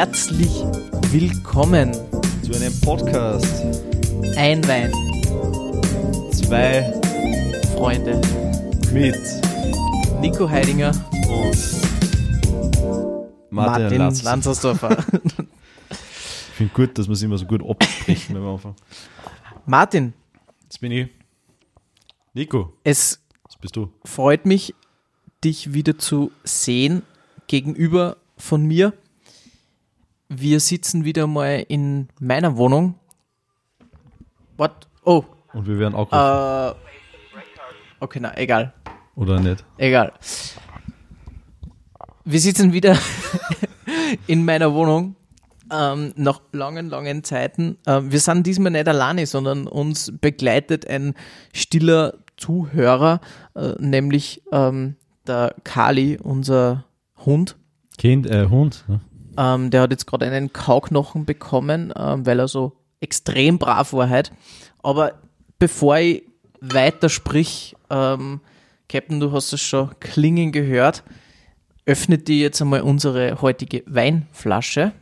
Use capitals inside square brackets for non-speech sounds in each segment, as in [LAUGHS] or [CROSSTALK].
herzlich willkommen. zu einem Podcast. Ein Wein, Zwei Freunde. mit Nico Heidinger, Martin, Martin Latz. Lanzersdorfer. [LAUGHS] Ich finde gut, dass man es immer so gut abspricht wenn wir anfangen. Martin, Jetzt bin ich. Nico, es das bist du. freut mich, dich wieder zu sehen gegenüber von mir. Wir sitzen wieder mal in meiner Wohnung. What? Oh, Und wir werden auch äh, okay, na, egal. Oder nicht? Egal. Wir sitzen wieder [LAUGHS] in meiner Wohnung ähm, nach langen, langen Zeiten. Ähm, wir sind diesmal nicht alleine, sondern uns begleitet ein stiller Zuhörer, äh, nämlich ähm, der Kali, unser Hund. Kind, äh, Hund. Ne? Ähm, der hat jetzt gerade einen Kauknochen bekommen, ähm, weil er so extrem brav war heute. Aber bevor ich weiter sprich, ähm, Captain, du hast es schon klingen gehört, öffnet dir jetzt einmal unsere heutige Weinflasche.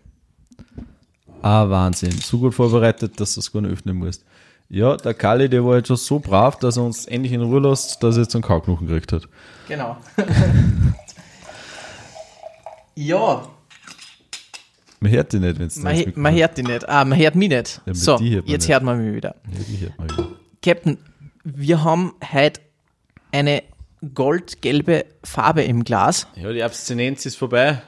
Ah, Wahnsinn. So gut vorbereitet, dass du es gar nicht öffnen musst. Ja, der Kali, der war jetzt schon so brav, dass er uns endlich in Ruhe lässt, dass er jetzt einen Kauknochen gekriegt hat. Genau. [LAUGHS] ja, Man hört dich nicht, wenn es man, he- man hört die nicht. Ah, man hört mich nicht. Ja, so, hört man jetzt nicht. hört man mich wieder. Ja, die hört man wieder. Captain, wir haben heute eine goldgelbe Farbe im Glas. Ja, die Abstinenz ist vorbei.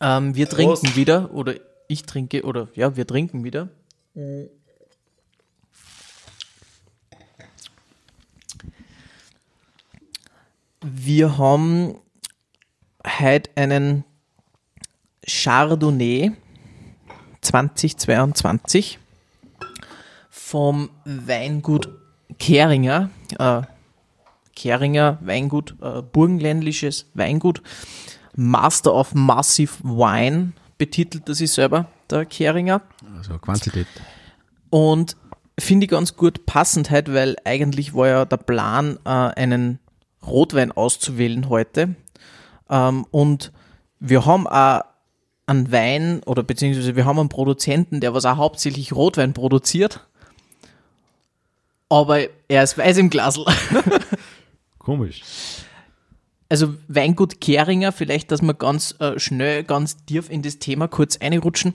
Ähm, wir trinken Prost. wieder, oder ich trinke, oder ja, wir trinken wieder. Wir haben heute einen Chardonnay 2022 vom Weingut Keringer. Äh, Keringer Weingut, äh, burgenländisches Weingut. Master of Massive Wine betitelt er sich selber, der Keringer. Also Quantität. Und finde ich ganz gut passend halt, weil eigentlich war ja der Plan, äh, einen Rotwein auszuwählen heute. Ähm, und wir haben auch einen Wein oder beziehungsweise wir haben einen Produzenten, der was auch hauptsächlich Rotwein produziert. Aber er ist weiß im Glasl. [LAUGHS] Komisch. Also Weingut Keringer, vielleicht, dass wir ganz äh, schnell, ganz tief in das Thema kurz einrutschen.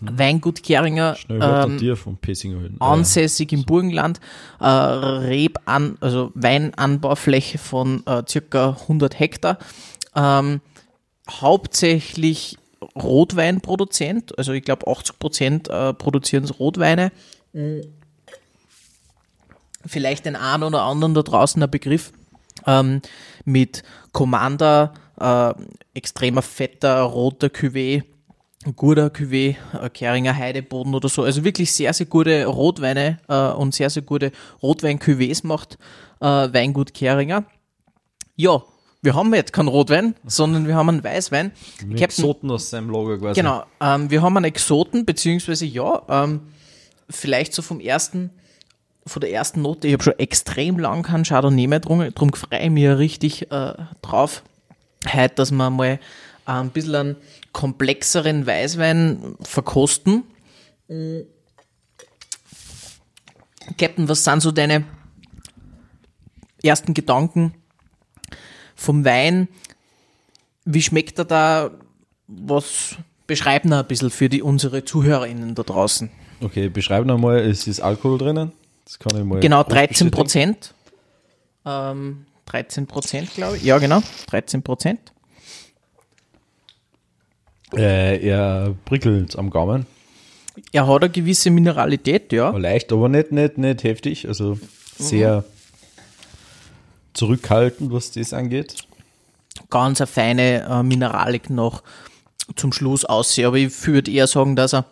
Weingut Keringer, ähm, ansässig im Burgenland, äh, Reban, also Weinanbaufläche von äh, circa 100 Hektar, ähm, hauptsächlich Rotweinproduzent, also ich glaube 80 Prozent äh, produzieren Rotweine. Vielleicht den einen oder anderen da draußen ein Begriff ähm, mit Commander, äh, extremer fetter roter Cuvée, guter Cuvée, äh, Keringer Heideboden oder so. Also wirklich sehr, sehr gute Rotweine äh, und sehr, sehr gute Rotwein-Cuvées macht äh, Weingut Keringer. Ja, wir haben jetzt keinen Rotwein, sondern wir haben einen Weißwein. Captain- Exoten aus seinem Lager quasi. Genau, ähm, wir haben einen Exoten, beziehungsweise ja, ähm, vielleicht so vom ersten, von der ersten Note, ich habe schon extrem lang keinen Chardonnay mehr getrunken, darum freue ich mich ja richtig äh, drauf, heute, dass wir mal ein bisschen einen komplexeren Weißwein verkosten. Captain, was sind so deine ersten Gedanken vom Wein? Wie schmeckt er da? Was beschreiben wir ein bisschen für die unsere ZuhörerInnen da draußen? Okay, beschreib noch mal, es ist Alkohol drinnen. Das kann ich mal. Genau, grob 13 bestätigen. Prozent. Ähm, 13 Prozent, glaube ich. Ja, genau, 13 Prozent. Äh, er prickelt am Gaumen. Er hat eine gewisse Mineralität, ja. Leicht, aber nicht, nicht, nicht heftig. Also sehr zurückhaltend, was das angeht. Ganz eine feine äh, Mineralik noch zum Schluss aussehen. Aber ich würde eher sagen, dass er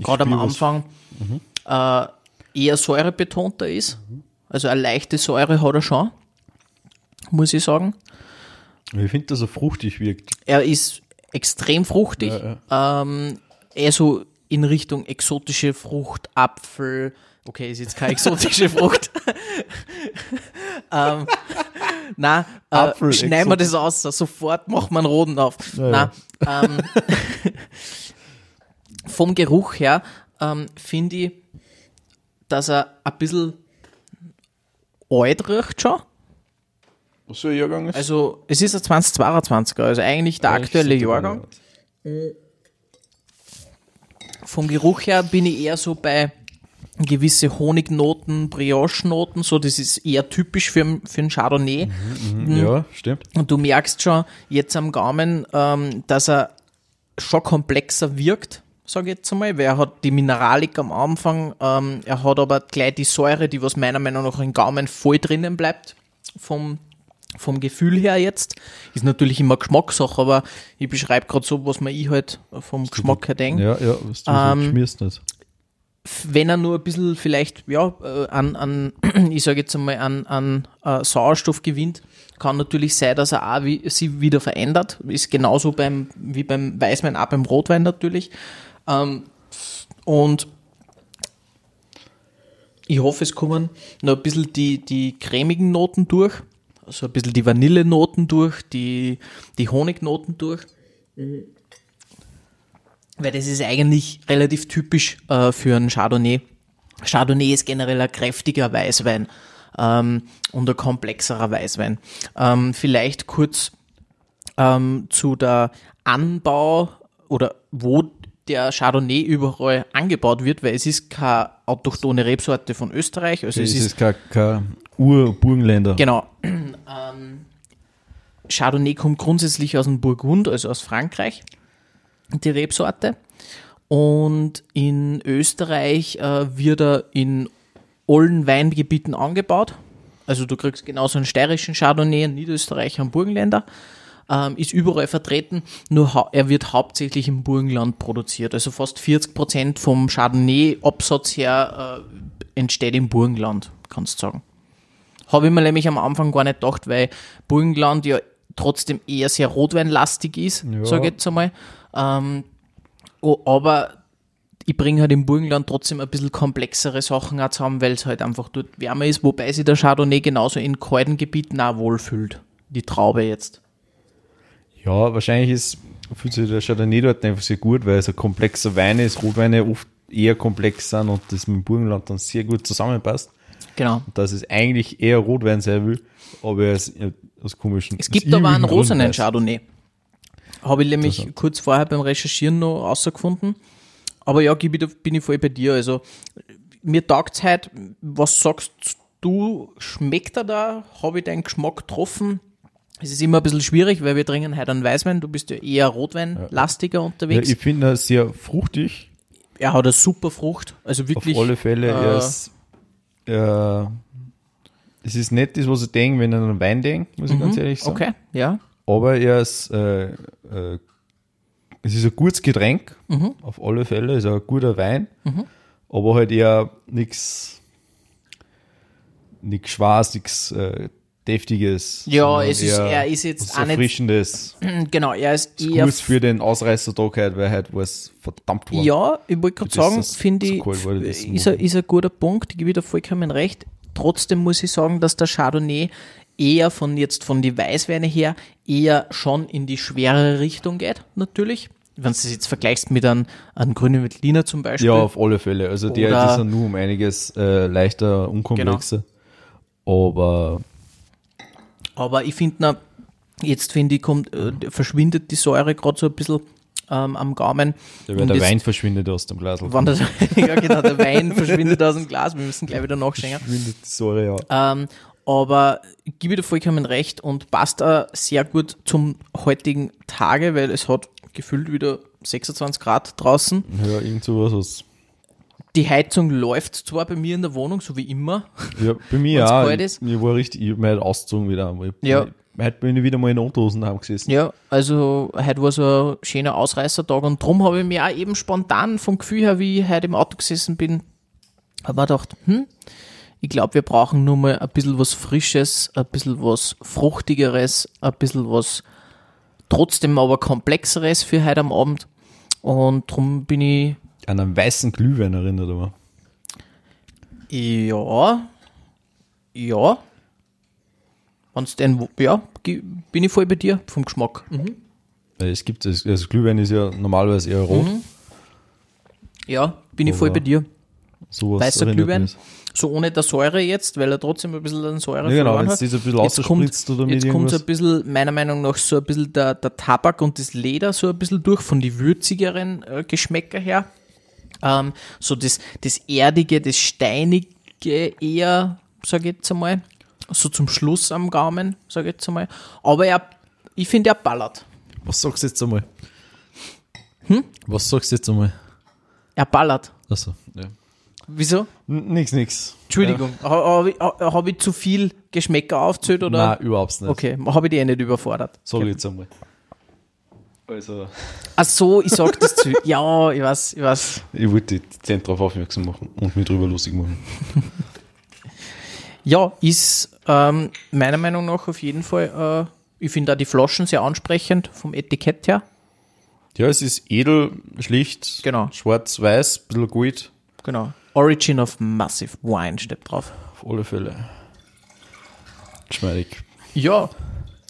gerade am. Anfang äh, eher säurebetonter ist. Also eine leichte Säure hat er schon, muss ich sagen. Ich finde, dass er fruchtig wirkt. Er ist extrem fruchtig. Ähm, eher so in Richtung exotische Frucht, Apfel. Okay, ist jetzt keine exotische [LAUGHS] Frucht. ähm, na, äh, schneiden wir das aus. Sofort macht man einen roten auf. Ja, na, ähm, [LAUGHS] vom Geruch her ähm, finde ich, dass er ein bisschen alt riecht schon. Was für ein Jahrgang ist? Also es ist ein 2022er, also eigentlich der aktuelle Jahrgang. Vom Geruch her bin ich eher so bei gewisse Honignoten, Brioche-Noten, so das ist eher typisch für, für einen Chardonnay. Ja, stimmt. Und du merkst schon jetzt am Gaumen, ähm, dass er schon komplexer wirkt, sage ich jetzt einmal, weil er hat die Mineralik am Anfang, ähm, er hat aber gleich die Säure, die was meiner Meinung nach im Gaumen voll drinnen bleibt, vom, vom Gefühl her jetzt. Ist natürlich immer Geschmackssache, aber ich beschreibe gerade so, was man ich halt vom Geschmack her denke Ja, ja, was du Ähm, schmierst nicht. Wenn er nur ein bisschen vielleicht, ja, äh, an, an [CLEARS THROAT] ich sage jetzt einmal, an, an äh, Sauerstoff gewinnt, kann natürlich sein, dass er auch wie, sich wieder verändert. Ist genauso beim, wie beim Weißwein, auch beim Rotwein natürlich. Ähm, und ich hoffe, es kommen noch ein bisschen die, die cremigen Noten durch, also ein bisschen die Vanillenoten durch, die, die Honignoten durch. Weil das ist eigentlich relativ typisch äh, für einen Chardonnay. Chardonnay ist generell ein kräftiger Weißwein ähm, und ein komplexerer Weißwein. Ähm, vielleicht kurz ähm, zu der Anbau oder wo der Chardonnay überall angebaut wird, weil es ist keine autochtone Rebsorte von Österreich. Also Es es ist, ist kein, kein Ur-Burgenländer. Genau. Ähm, Chardonnay kommt grundsätzlich aus dem Burgund, also aus Frankreich, die Rebsorte. Und in Österreich äh, wird er in allen Weingebieten angebaut. Also du kriegst genauso einen steirischen Chardonnay, einen Niederösterreicher, einen Burgenländer. Ähm, ist überall vertreten, nur er wird hauptsächlich im Burgenland produziert. Also fast 40 Prozent vom Chardonnay-Absatz her äh, entsteht im Burgenland, kannst du sagen. Habe ich mir nämlich am Anfang gar nicht gedacht, weil Burgenland ja trotzdem eher sehr rotweinlastig ist, Ja. sage ich jetzt einmal. Ähm, aber ich bringe halt im Burgenland trotzdem ein bisschen komplexere Sachen auch zusammen, weil es halt einfach dort wärmer ist, wobei sich der Chardonnay genauso in kalten Gebieten auch wohlfühlt. Die Traube jetzt. Ja, wahrscheinlich ist, fühlt sich der Chardonnay dort einfach sehr gut, weil es ein komplexer Wein ist, Rotweine oft eher komplex sind und das mit dem Burgenland dann sehr gut zusammenpasst. Genau. Dass es eigentlich eher Rotwein sein will, aber er ist aus komischen. Es gibt aber einen rosanen Schad. Chardonnay. Habe ich nämlich kurz vorher beim Recherchieren noch rausgefunden. Aber ja, Gibi, da bin ich voll bei dir. Also, mir taugt halt, was sagst du, schmeckt er da? Habe ich deinen Geschmack getroffen? Es ist immer ein bisschen schwierig, weil wir trinken heute einen Weißwein. Du bist ja eher Rotweinlastiger Ja, unterwegs. ich finde er sehr fruchtig, er hat eine super Frucht. Also wirklich. auf alle Fälle. äh, er ist, äh, es ist nicht das, was ich denke, wenn ich an einen Wein denke, muss ich ganz ehrlich sagen. Mhm. Okay, ja. Aber er ist, äh, äh, es ist ein gutes Getränk, Mhm. auf alle Fälle, ist ein guter Wein, aber halt eher nichts nichts Schwarz, nichts äh, Deftiges. Ja, es ist- er ist jetzt was auch nicht- Erfrischendes. [CLEARS THROAT] Genau, er ist eher. gut für den Ausreißertag heute, weil heute war es verdammt warm. Ja, ich wollte gerade sagen, finde ich, so war, ist, ein, ist ein guter Punkt, ich gebe dir vollkommen recht. Trotzdem muss ich sagen, dass der Chardonnay eher von jetzt von die Weißweine her eher schon in die schwerere Richtung geht, natürlich. Wenn du das jetzt vergleichst mit einem, einem grünen Veltliner zum Beispiel. Ja, auf alle Fälle. Also die, die sind nur um einiges äh, leichter, unkomplexer. Genau. Aber Aber ich finde, jetzt finde ich, kommt, äh, verschwindet die Säure gerade so ein bisschen ähm, am Gaumen. der, der jetzt- Wein verschwindet aus dem Glas. Wann das, [LAUGHS] ja, genau, der Wein verschwindet aus dem Glas, wir müssen gleich wieder nachschenken. Verschwindet die Säure, ja. Ähm, aber ich gebe dir vollkommen recht und passt auch sehr gut zum heutigen Tage, weil es hat gefühlt wieder 26 Grad draußen. Ja, irgend sowas. Was, Die Heizung läuft zwar bei mir in der Wohnung, so wie immer. ja, bei mir [LAUGHS] ist. Ich, ich war richtig, ich hab mich halt ausgezogen wieder einmal. Ja. Heute bin ich wieder mal in Unterhosen gesessen. Ja, also heute war so ein schöner Ausreißertag und drum habe ich mir auch eben spontan vom Gefühl her, wie ich heute im Auto gesessen bin, habe mir gedacht, hm, ich glaube, wir brauchen nur mal ein bisschen was Frisches, ein bisschen was Fruchtigeres, ein bisschen was trotzdem aber Komplexeres für heute am Abend. Und drum bin ich, An einen weißen Glühwein erinnert aber. ja, ja, wenn's denn, ja, bin ich voll bei dir vom Geschmack. Weil es gibt, also Glühwein ist ja normalerweise eher rot. Mhm. Ja, bin ich voll Aber bei dir. Weißer Glühwein. mich. So ohne der Säure jetzt, weil er trotzdem ein bisschen an Säure Ja, genau, wenn hat. ein bisschen Jetzt kommt, jetzt kommt so ein bisschen, meiner Meinung nach, so ein bisschen der, der Tabak und das Leder so ein bisschen durch, von die würzigeren äh, Geschmäcker her. Ähm, so das, das Erdige, das Steinige eher, sag ich jetzt einmal. So zum Schluss am Gaumen, sag ich jetzt einmal. Aber er, ich finde, er ballert. Was sagst du jetzt einmal? Hm? Was sagst du jetzt einmal? Er ballert. Achso. Wieso? N nix, nix. Entschuldigung, ha- habe ich, ha- hab ich zu viel Geschmäcker aufgezählt oder? Nein, überhaupt nicht. Okay, habe ich die eh nicht überfordert. Sag ich jetzt einmal. Also, Ach so, ich sag das zu. [LAUGHS] Ja, ich weiß, ich weiß. ich wollte die Zent darauf aufmerksam machen und mich drüber lustig machen. [LAUGHS] Ja, ist ähm, meiner Meinung nach auf jeden Fall, äh, ich finde da die Flaschen sehr ansprechend vom Etikett her. Ja, es ist edel, schlicht, Genau. schwarz-weiß, bisschen Gold, Genau. Origin of Massive Wine steht drauf. auf alle Fälle. Geschmeidig. Ja.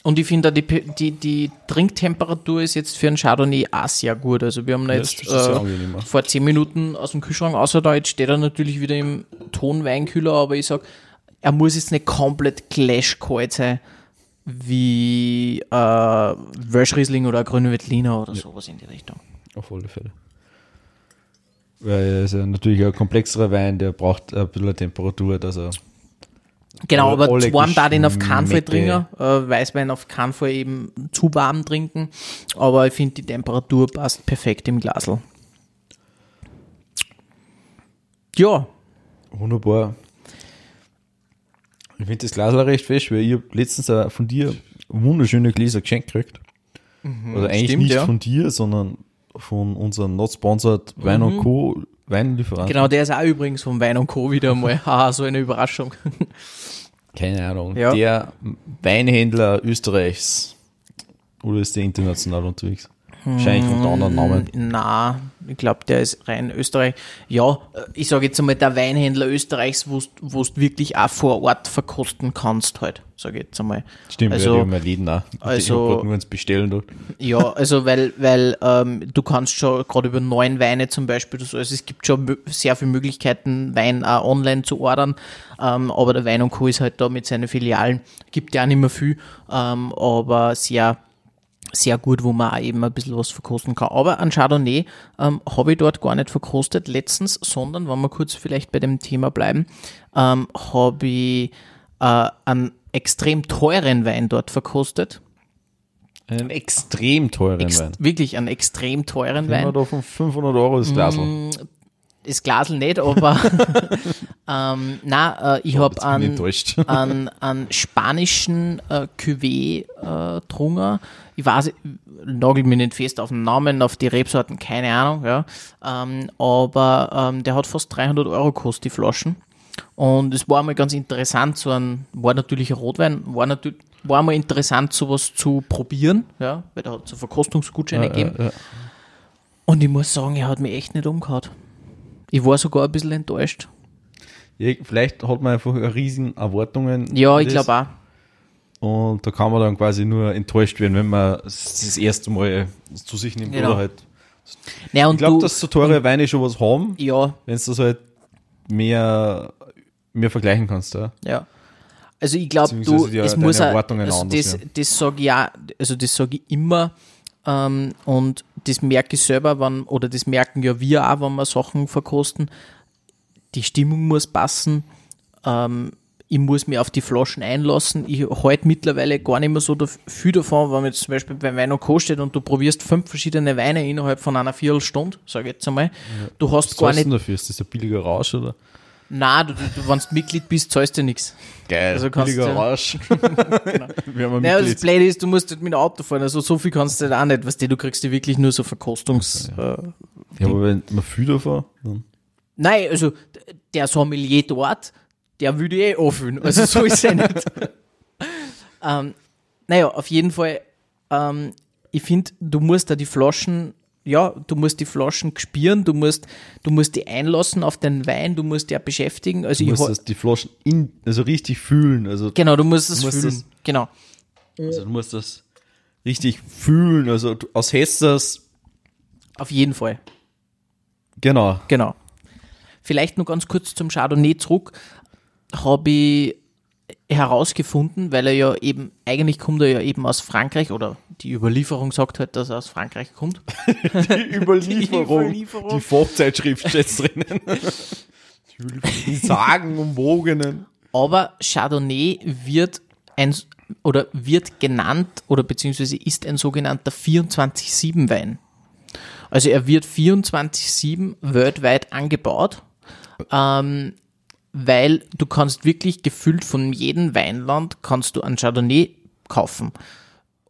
Und ich finde, da die, die, die Trinktemperatur ist jetzt für einen Chardonnay auch sehr gut. Also wir haben da Ja, jetzt äh, vor 10 Minuten aus dem Kühlschrank außer da, jetzt steht er natürlich wieder im Tonweinkühler, aber ich sag, er muss jetzt nicht komplett clashkalt sein, wie äh, Welschriesling oder Grüne Veltliner oder sowas in die Richtung. Auf alle Fälle. Weil er ist ja natürlich ein komplexerer Wein, der braucht ein bisschen Temperatur, dass er. Genau, aber zu warm da den auf keinen Fall trinken, äh, Weißwein auf keinen Fall eben zu warm trinken, aber ich finde die Temperatur passt perfekt im Glasl. Ja, Wunderbar. Ich finde das Glas auch recht fest, weil ich hab letztens von dir wunderschöne Gläser geschenkt gekriegt. Oder eigentlich Mhm, stimmt, nicht ja. von dir, sondern von unserem Not Sponsored Wein und Co. Weinlieferanten. genau, der ist auch übrigens vom Wein Co. wieder mal. [LAUGHS] Haha, so eine Überraschung. [LAUGHS] Keine Ahnung. Ja. Der Weinhändler Österreichs. Oder ist der international unterwegs? Wahrscheinlich unter anderen Namen. Na, ich glaube, der ist rein Österreich. Ja, äh, ich sage jetzt einmal, der Weinhändler Österreichs, wo du wirklich auch vor Ort verkosten kannst halt, sage ich jetzt einmal. Stimmt, also, ja, die haben Läden auch. Also- nur ins Bestellen dort. Ja, [LAUGHS] also weil, weil ähm, du kannst schon gerade über neun Weine zum Beispiel, so, also es gibt schon sehr viele Möglichkeiten, Wein auch online zu ordern, ähm, aber der Wein und Co. ist halt da mit seinen Filialen, gibt ja auch nicht mehr viel, ähm, aber sehr, sehr gut, wo man auch eben ein bisschen was verkosten kann. Aber an Chardonnay ähm, habe ich dort gar nicht verkostet letztens, sondern, wenn wir kurz vielleicht bei dem Thema bleiben, ähm, habe ich äh, einen extrem teuren Wein dort verkostet. Einen extrem teuren Ex Wein. wirklich einen extrem teuren Wenn Wein. da von 500 Euro das Glas Das Glasl nicht, aber [LAUGHS] ähm, na, äh, ich habe bin ich einen, einen, einen spanischen äh, Cuvée äh. Ich weiß, nagel mich nicht fest auf den Namen, auf die Rebsorten, keine Ahnung, ja. Ähm, aber ähm, der hat fast 300 Euro gekostet, die Flaschen. Und es war mal ganz interessant, so ein, war natürlich ein Rotwein, war natürlich, war mal interessant, sowas zu probieren, ja, weil da hat es so Verkostungsgutscheine gegeben. Ja, ja. Und ich muss sagen, er hat mich echt nicht umgehauen. Ich war sogar ein bisschen enttäuscht. Ja, vielleicht hat man einfach riesen Erwartungen. Ja, ich glaube auch. Und da kann man dann quasi nur enttäuscht werden, wenn man das erste Mal zu sich nimmt Genau. oder halt. Naja, Ich glaube, dass so teure Weine schon was haben, ja, wenn du das halt mehr, mehr vergleichen kannst. Ja. ja. Also ich glaube, du, die- es muss auch, Erwartungen also anders das, werden. das sage ich ja, also das sage ich immer ähm, und das merke ich selber, wenn, oder das merken ja wir auch, wenn wir Sachen verkosten. Die Stimmung muss passen. Ähm, ich muss mich auf die Flaschen einlassen. Ich halte mittlerweile gar nicht mehr so viel davon, wenn man jetzt zum Beispiel bei Wein und Co. steht und du probierst fünf verschiedene Weine innerhalb von einer Viertelstunde, sage ich jetzt einmal. Du hast Was gar nicht, dafür? Ist das ein billiger Rausch oder? nein, du, du, wenn du Mitglied bist, zahlst du nichts. Geil, Also kannst billiger du- Rausch. [LAUGHS] Wir haben ein Naja, das. Blöde ist, du musst halt mit dem Auto fahren, also so viel kannst du halt auch nicht, weißt du, du kriegst dir wirklich nur so Verkostungs... Äh, Ja, aber wenn man viel davon, dann. nein, also der Sommelier dort, der würde eh anfühlen, also so ist er nicht. [LAUGHS] ähm, naja, auf jeden Fall, ähm, ich finde, du musst da die Flaschen, ja, du musst die Flaschen spüren, du musst, du musst die einlassen auf den Wein, du musst dich auch beschäftigen, also Du musst das, die Flaschen in, also richtig fühlen. Also, genau, du musst es fühlen, das- genau. also du musst das richtig fühlen. Also aus Hessers, Auf jeden Fall. Genau. Genau. Vielleicht nur ganz kurz zum Chardonnay zurück. Habe ich herausgefunden, weil er ja eben, eigentlich kommt er ja eben aus Frankreich oder die Überlieferung sagt halt, dass er aus Frankreich kommt. [LAUGHS] Die Überlieferung. Die Überlieferung. Die Fachzeitschrift steht drinnen. [LAUGHS] Die sagenumwogenen. Aber Chardonnay wird ein oder wird genannt oder beziehungsweise ist ein sogenannter 24-7-Wein. Also er wird 24-7 weltweit angebaut, ähm, weil du kannst wirklich gefüllt von jedem Weinland kannst du ein Chardonnay kaufen.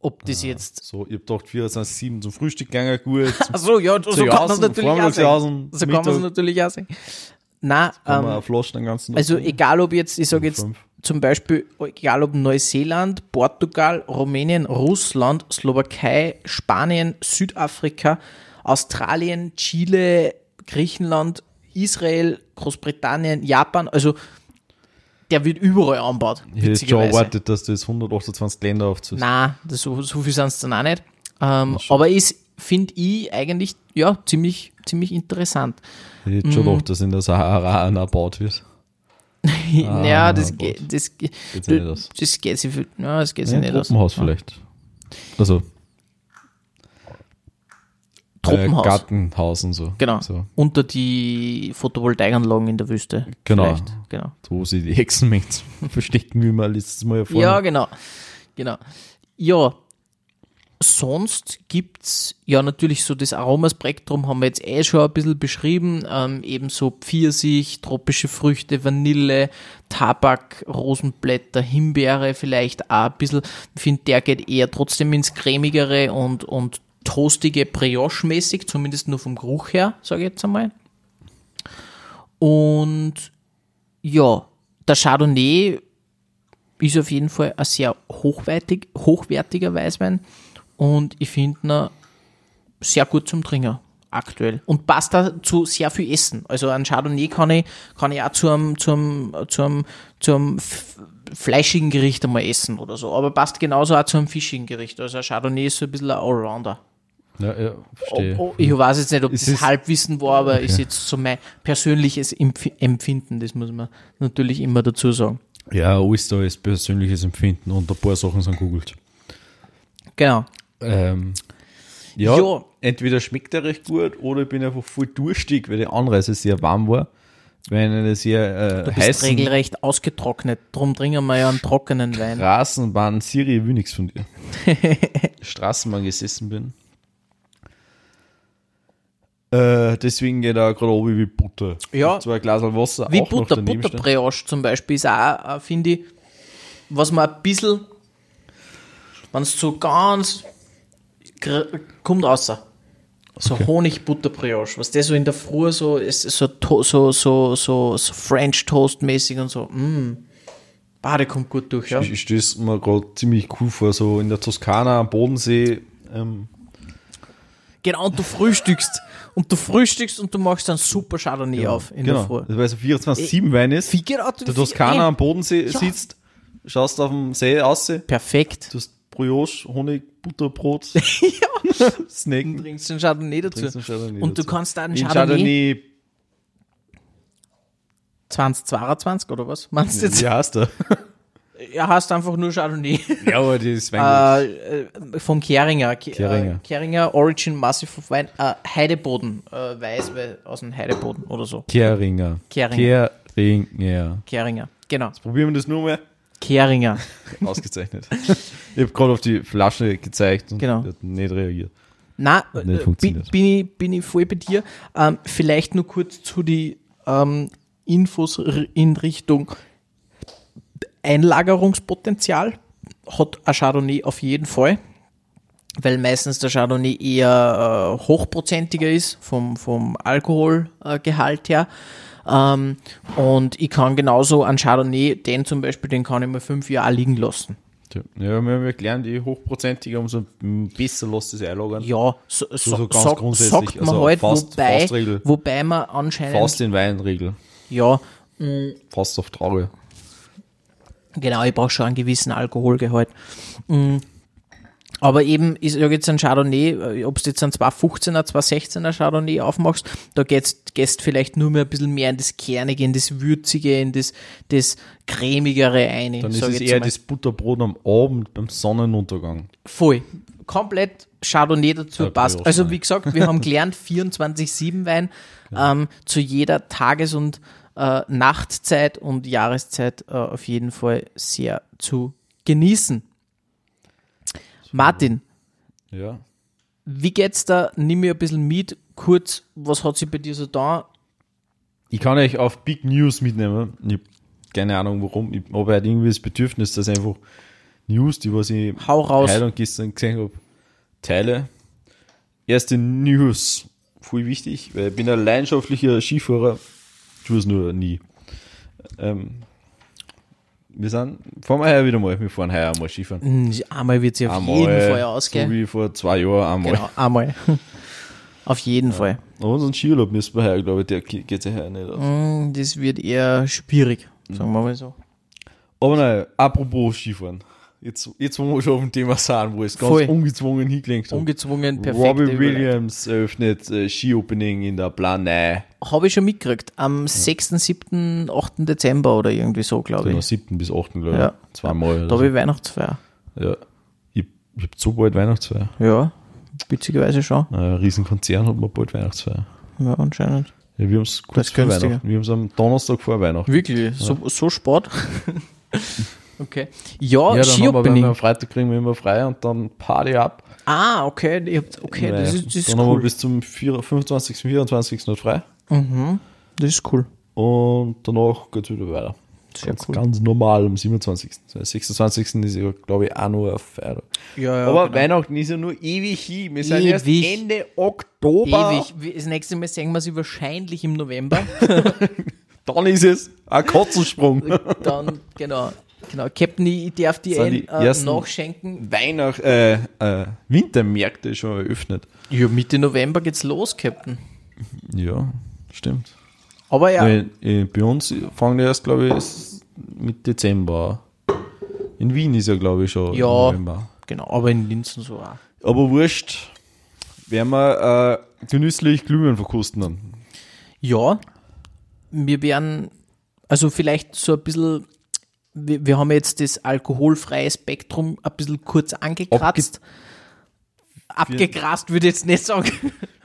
Ob das jetzt So, ich hab gedacht, 24-7 zum Frühstück gegangen, gut. [LAUGHS] Achso, ja, so kann man es natürlich auch sehen. So kann man es natürlich auch sehen. Kann ähm, also egal ob jetzt, ich sage jetzt fünf. zum Beispiel, egal ob Neuseeland, Portugal, Rumänien, Russland, Slowakei, Spanien, Südafrika, Australien, Chile, Griechenland, Israel, Großbritannien, Japan, also der wird überall angebaut. Ich hätte schon erwartet, dass das 128 Länder aufzählt. Nein, das, so, so viel sind es dann auch nicht. Ähm, aber ist, finde ich, eigentlich ja, ziemlich, ziemlich interessant. Ich hätte schon gedacht, dass in der Sahara einer erbaut wird. [LAUGHS] ja, das, geht, das, geht- Geht sich nicht aus. das geht sich, ja, das geht sich nicht aus. Vielleicht. Also, Truppenhaus. Äh, Gartenhaus und so. Genau. So, Unter die Photovoltaikanlagen in der Wüste. Genau. Vielleicht. Genau. wo sie die Hexenmengen [LAUGHS] verstecken, wie wir letztes Mal erfahren Ja, genau. Genau. Ja, sonst gibt's ja natürlich so das Aromaspektrum haben wir jetzt eh schon ein bisschen beschrieben. Ähm, ebenso Pfirsich, tropische Früchte, Vanille, Tabak, Rosenblätter, Himbeere vielleicht auch ein bisschen. Ich finde, der geht eher trotzdem ins cremigere und, und toastige Brioche-mäßig, zumindest nur vom Geruch her, sage ich jetzt einmal. Und ja, der Chardonnay ist auf jeden Fall ein sehr hochwertig, hochwertiger Weißwein und ich finde ihn sehr gut zum Trinken aktuell und passt da zu sehr viel Essen. Also ein Chardonnay kann ich, kann ich auch zu einem, zu einem, zu einem, zu einem f- fleischigen Gericht einmal essen oder so, aber passt genauso auch zu einem fischigen Gericht. Also ein Chardonnay ist so ein bisschen ein Allrounder. Ja, ja, verstehe. Oh, oh, ich weiß jetzt nicht, ob Es das Halbwissen war, aber ist jetzt so mein persönliches Empf Empfinden, das muss man natürlich immer dazu sagen. Ja, alles da ist persönliches Empfinden und ein paar Sachen sind googelt. Genau. Ähm, ja, Ja. entweder schmeckt er recht gut oder ich bin einfach voll durstig, weil die Anreise sehr warm war. Eine sehr Du äh, bist heißen regelrecht ausgetrocknet, drum trinken wir ja einen trockenen Wein. Straßenbahn Siri will nichts von dir. [LAUGHS] Straßenbahn gesessen bin. Äh, deswegen geht er gerade oben wie Butter. Ja. Zwei Glas Wasser Wie auch Butter. Butterbrioche zum Beispiel ist auch, äh, finde ich, was man ein bisschen, wenn es so ganz kommt außer. So Honig-Butter-Brioche, was der so in der Früh so ist, so, so, so, so, so French Toast-mäßig und so. Mm. Bah, der kommt gut durch, ja. Ich, ich stelle es mir gerade ziemlich cool vor, so in der Toskana am Bodensee. Ähm, Genau, und du frühstückst. Und du frühstückst und du machst dann super Chardonnay auf in der Früh. genau, weil so 24-7 Wein ist. Wie genau, Der Toskana am Bodensee Ja. sitzt, schaust auf dem See aus, du Perfekt. hast Brioche, Honig, Butterbrot, [LAUGHS] ja. Snacken. Trinkst den Chardonnay dazu. Einen Chardonnay und du dazu. kannst da einen In Chardonnay, Chardonnay, 2022 oder was? Meinst du jetzt? wie heißt der? Ja, hast einfach nur Chardonnay. ja, aber das Wein. [LAUGHS] äh, äh, vom Keringer. Ke- Keringer. Äh, Keringer Origin Massive of Wein. Äh, Heideboden. Äh, weiß, weil aus dem Heideboden oder so. Keringer. Keringer. Keringer. Keringer. Genau. Probieren wir das nur mal. Keringer. [LAUGHS] Ausgezeichnet. [LAUGHS] ich habe gerade auf die Flasche gezeigt und Genau. hat nicht reagiert. Na, nicht äh, bin, funktioniert. bin, ich, bin ich voll bei dir. Ähm, vielleicht nur kurz zu die ähm, Infos in Richtung Einlagerungspotenzial. Hat ein Chardonnay auf jeden Fall, weil meistens der Chardonnay eher äh, hochprozentiger ist vom, vom Alkoholgehalt her. Ähm, und ich kann genauso an Chardonnay, den zum Beispiel, den kann ich mir fünf Jahre liegen lassen. Ja, wir haben erklärt, die hochprozentige, umso besser lässt es einlagern. Ja, so, so, so ganz sagt, grundsätzlich, sagt man also halt, fast- wobei, Faustregel. wobei man anscheinend, Fast in Weinregel. ja, Fast auf Traube. Genau, ich brauche schon einen gewissen Alkoholgehalt. Mm, Aber eben, ich sage jetzt ein Chardonnay, ob du jetzt ein 215er, 216er Chardonnay aufmachst, da gehst, gehst vielleicht nur mehr ein bisschen mehr in das Kernige, in das Würzige, in das, das Cremigere ein. Dann ist es eher mal. das Butterbrot am Abend beim Sonnenuntergang. Voll. Komplett Chardonnay dazu Ja, passt. Also wie gesagt, wir haben gelernt, [LAUGHS] 24-7 Wein ähm, zu jeder Tages- und äh, Nachtzeit und Jahreszeit äh, auf jeden Fall sehr zu genießen. Martin, Ja. wie geht's da? Nimm mir ein bisschen mit. Kurz, was hat sich bei dir so da? Ich kann euch auf Big News mitnehmen. Ich hab keine Ahnung warum. Ich habe halt irgendwie das Bedürfnis, dass einfach News, die was ich Hau raus. heute und gestern gesehen habe, teile. Erste News, voll wichtig, weil ich bin ein leidenschaftlicher Skifahrer, tue es nur nie. Ähm, wir sind, fahren wir heuer wieder mal, wir fahren heuer einmal Skifahren. Hm, Einmal wird sie auf Einmal, jeden Fall so ausgehen. wie vor zwei Jahren einmal. genau, einmal. [LAUGHS] auf jeden Fall. Aber unseren Skiurlaub müssen wir heuer, glaube ich, der geht sich heuer nicht aus. Hm, Das wird eher schwierig, sagen wir mal so. Aber nein, apropos Skifahren. Jetzt, jetzt wo wir schon auf dem Thema sind, wo es ganz Voll. ungezwungen hingelenkt hat. Ungezwungen, perfekt. Robbie Williams eröffnet äh, Ski-Opening in der Planei. Habe ich schon mitgekriegt. Am 6., 7., 8. Dezember oder irgendwie so, glaube Von ich. 7. bis 8. glaube ich. Ja. Zweimal. Da habe ich Weihnachtsfeier. ja. Ich, ich habe so bald Weihnachtsfeier. Ja, witzigerweise schon. Ein Riesenkonzern hat man bald Weihnachtsfeier. Ja, anscheinend. Ja, wir haben es kurz vor günstiger. Weihnachten. Wir haben es am Donnerstag vor Weihnachten. Wirklich? So, so spät? [LAUGHS] okay. Ja, Ja, Ski-Opening. am Freitag kriegen wir immer frei und dann Party ab. Ah, okay. Okay, das ist, das ist dann haben wir cool. bis zum 4, 25. 24. noch frei. Das ist cool. Und danach geht es wieder weiter. Sehr ganz, cool. ganz normal am 27. Am 26. ist ja, glaube ich, auch nur ein Feiertag. Ja, ja, Aber genau. Weihnachten ist ja nur ewig hin. Wir sind erst. Ende Oktober. Ewig. Das nächste Mal sehen wir sie wahrscheinlich im November. [LAUGHS] Dann ist es ein Katzensprung. [LAUGHS] Dann, genau. Genau. Captain, ich darf dir ein, die äh, nachschenken. Weihnacht, äh, äh, Wintermärkte schon eröffnet. Ja, Mitte November geht's los, Captain. Ja, stimmt. Aber ja, Weil, äh, bei uns fangen die erst, glaube ich, mit Dezember. In Wien ist ja, glaube ich, schon Ja. November. genau. Aber in Linzen so auch. Aber wurscht, werden wir äh, genüsslich Glühwein verkosten dann. Ja, wir werden, also vielleicht so ein bisschen, wir, wir haben jetzt das alkoholfreie Spektrum ein bisschen kurz angekratzt. Abgegrast würde ich jetzt nicht sagen.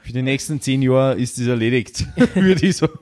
Für die nächsten zehn Jahre ist das erledigt, [LAUGHS] würde ich sagen.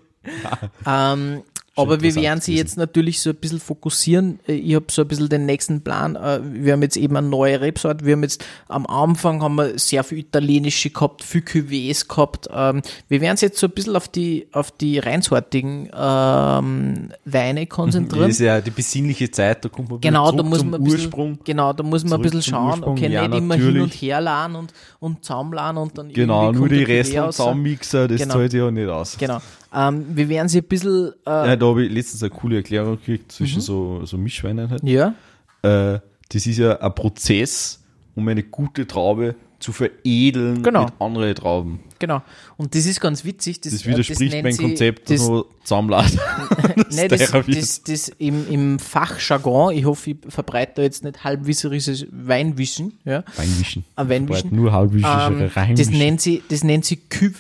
Ähm, aber wir werden sie jetzt natürlich so ein bisschen fokussieren. Ich habe so ein bisschen den nächsten Plan. Äh, Wir haben jetzt eben eine neue Rebsorte. Wir haben jetzt am Anfang haben wir sehr viel italienische gehabt, viel Cuvées gehabt. Ähm, Wir werden uns jetzt so ein bisschen auf die, auf die reinsortigen ähm, Weine konzentrieren. Das ist ja die besinnliche Zeit, da kommt man Genau, da muss man ein bisschen, Ursprung. genau, da muss man ein bisschen schauen, Ursprung, okay, ja, nicht immer hin und natürlich. her laden und, und zusammenladen und dann Genau, irgendwie nur die Reste raus. zusammenmixer, das Genau. zahlt ja nicht aus. Genau. Ähm, wir werden sie ein bisschen, äh, Ja, da habe ich letztens eine coole Erklärung gekriegt zwischen Mhm. so, so Mischweinen halt. ja, Äh, das ist ja ein Prozess, um eine gute Traube zu veredeln Genau. mit anderen Trauben. genau. Und das ist ganz witzig. Das, Das äh, widerspricht nennt meinem sie- Konzept, das, dass man zusammenlädt. [LAUGHS] Nein, das, das, das im, im Fachjargon, ich hoffe, ich verbreite da jetzt nicht halbwisserisches Weinwissen, ja, Weinwischen. Ein Weinwischen. Nur halbwischische Ähm, Reinwischen. das nennt sie, das nennt sie Cü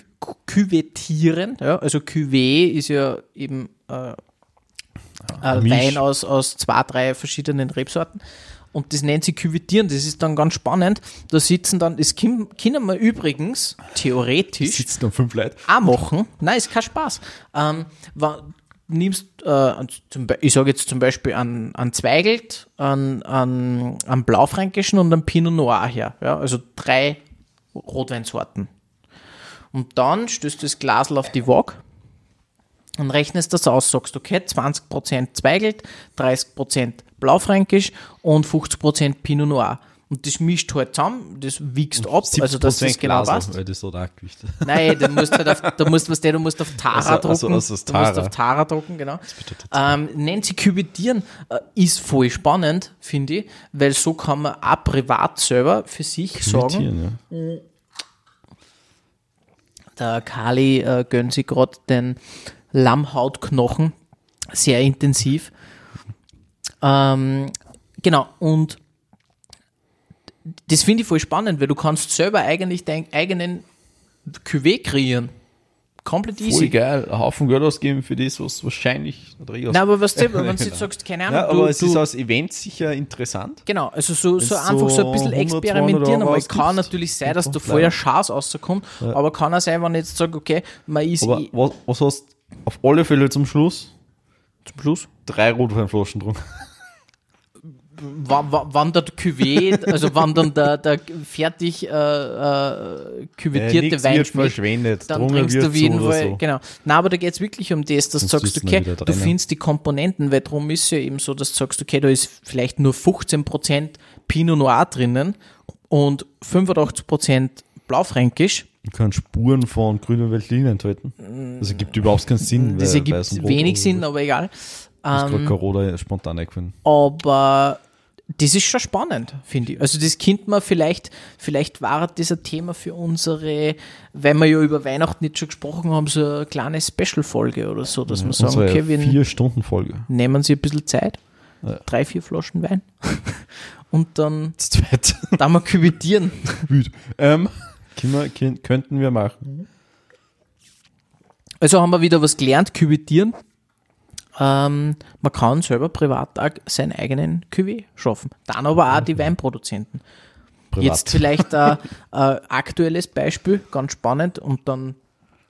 Cuvetieren, ja, also Cuvée ist ja eben äh, Misch. Wein aus, aus zwei, drei verschiedenen Rebsorten. Und das nennt sie Küvetieren, das ist dann ganz spannend. Da sitzen dann, das können wir übrigens theoretisch sitzen dann fünf Leute. auch machen. Nein, ist kein Spaß. Ähm, nimmst, äh, ich sage jetzt zum Beispiel an, an Zweigelt, an, an, an Blaufränkischen und an Pinot Noir her. Ja, also drei Rotweinsorten. Und dann stößt du das Glasl auf die Waage und rechnest das aus, sagst, okay, 20% Zweigelt, 30% Blaufränkisch und 50% Pinot Noir. Und das mischt halt zusammen, das wiegst ab, also dass das 70% genau passt. Weil das hat auch Gewicht. Nein, du musst halt auf, du musst, was der, du musst auf Tara Also- drucken. also- also das du musst Tara. auf Tara drucken, genau. Ähm, nennt sie Küvetieren, äh, ist voll spannend, finde ich, weil so kann man auch privat selber für sich sagen, Tieren, ja. Der Kali äh, gönnt sich gerade den Lammhautknochen sehr intensiv. Ähm, genau, und das finde ich voll spannend, weil du kannst selber eigentlich deinen eigenen Cuvée kreieren. Komplett Voll easy. geil. Ein Haufen Geld ausgeben für das, was wahrscheinlich oder ich aus- Nein, aber was du, [LAUGHS] wenn du jetzt sagst, keine Ahnung, Ja, du, aber es du, ist als Event sicher interessant. Genau, also so, so einfach so ein bisschen 100, 200 experimentieren. Aber kann ausgibst, natürlich sein, dass da voll ein Schaß rauskommt. Aber kann auch sein, wenn ich jetzt sage, okay, man ist Aber eh- was, was hast auf alle Fälle zum Schluss? zum Schluss. Drei Rotweinflaschen drum. Wann, der Cuvée, also wann dann der, der fertig äh, äh, küvettierte nichts Wein verschwendet. dann Drungen trinkst du auf jeden Fall, so. genau. Na, aber da geht es wirklich um das, dass du sagst, okay, du findest die Komponenten, weil darum ist ja eben so, dass du sagst, okay, da ist vielleicht nur 15% Pinot Noir drinnen und 85% Blaufränkisch. Du kannst Spuren von grünen Veltlin enthalten. Das ergibt überhaupt keinen Sinn. Das ergibt wenig Sinn, aber egal. Ist gerade Ähm, Carola spontan eingefallen. aber das ist schon spannend, finde ich. Also das könnte man vielleicht, vielleicht war das ein Thema für unsere, weil wir ja über Weihnachten nicht schon gesprochen haben, so eine kleine Special-Folge oder so, dass wir sagen, okay, wir vier Stunden Folge. nehmen Sie ein bisschen Zeit, Ja. drei, vier Flaschen Wein [LAUGHS] und dann, Das zweite. [LAUGHS] dann mal kübitieren. Ähm, wir, könnten wir machen. Also haben wir wieder was gelernt, kübitieren. Ähm, man kann selber privat auch seinen eigenen Cuvée schaffen. Dann aber auch die Weinproduzenten. Privat. Jetzt vielleicht ein, [LAUGHS] ein aktuelles Beispiel, ganz spannend und dann,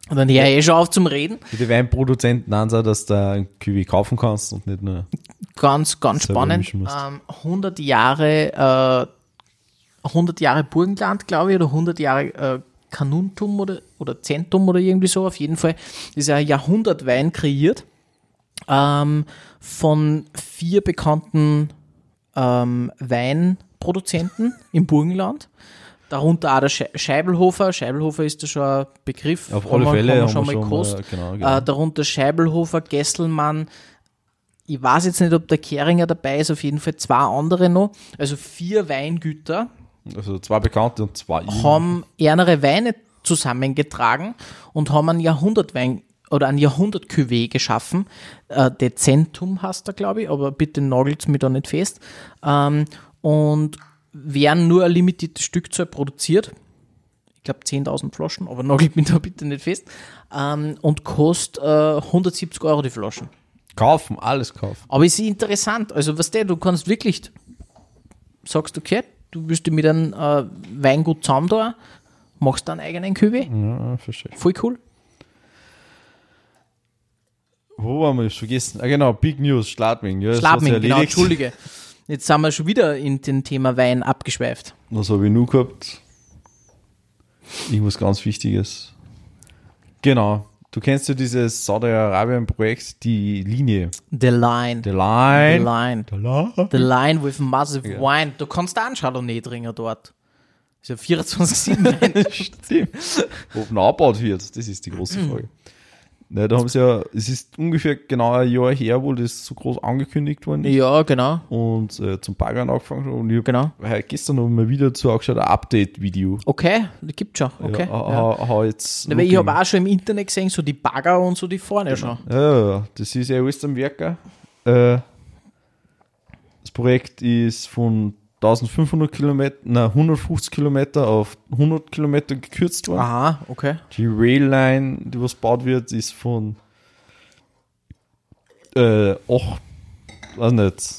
und dann ich eh schon auf zum Reden. Die Weinproduzenten an, dass du ein Kiwi kaufen kannst und nicht nur. Ganz, ganz spannend. Ähm, 100 Jahre, äh, 100 Jahre Burgenland, glaube ich, oder 100 Jahre äh, Kanuntum oder, oder Zentum oder irgendwie so. Auf jeden Fall ist ein Jahrhundertwein kreiert ähm, von vier bekannten ähm, Weinproduzenten im Burgenland. Darunter auch der Schei- Scheibelhofer. Scheibelhofer ist ja schon ein Begriff. Auf alle man- Fälle haben schon wir schon mal- gekostet. genau, genau. Äh, darunter Scheibelhofer, Gesselmann. Ich weiß jetzt nicht, ob der Keringer dabei ist, auf jeden Fall zwei andere noch. Also vier Weingüter Also zwei Bekannte und zwei haben ärmere Weine zusammengetragen und haben einen Jahrhundertwein oder ein Jahrhundert Cuvée geschaffen. Äh, Dezentum heißt er, glaube ich, aber bitte nagelt mir da nicht fest. Ähm, und werden nur eine limitierte Stückzahl produziert. Ich glaube 10.000 Flaschen, aber nagelt mich da bitte nicht fest. Ähm, und kostet äh, 170 Euro die Flaschen. Kaufen, alles kaufen. Aber ist interessant. Also, was der, du kannst wirklich, sagst, okay, du dich mit einem äh, Weingut zusammen da, machst deinen eigenen Cuvée. Ja, verstehe. Voll cool. Wo haben wir das vergessen? Ah, genau, Big News, Schladming. Ja, Schladming, genau. Entschuldige. Jetzt sind wir schon wieder in den Thema Wein abgeschweift. Was habe ich nur gehabt? Irgendwas ganz Wichtiges. Genau. Du kennst ja dieses Saudi-Arabien-Projekt, die Linie. The Line. The The Line. Line. The Line. The Line with massive Ja. wine. Du kannst auch einen Chardonnay trinken dort. Ist ja 24-7 Wein. [LAUGHS] Stimmt. Ob nachgebaut wird, das ist die große Mhm. Frage. Ne, da haben sie ja, es ist ungefähr genau ein Jahr her, wo das so groß angekündigt worden ist. ja, genau. Und äh, zum Baggern angefangen haben. Und ich Genau. heute gestern noch mal wieder zu angeschaut, ein Update-Video. Okay, die gibt schon. Okay. Ja, Ja, ha, ha, jetzt Weil ich habe auch schon im Internet gesehen, so die Bagger und so, die fahren ja schon. Ja, ja, ja, das ist ja alles am Werker. Äh, das Projekt ist von 1500 Kilometer, nein, 150 Kilometer auf 100 Kilometer gekürzt worden. Aha, okay. Die Railline, die was gebaut wird, ist von äh, 8, weiß nicht,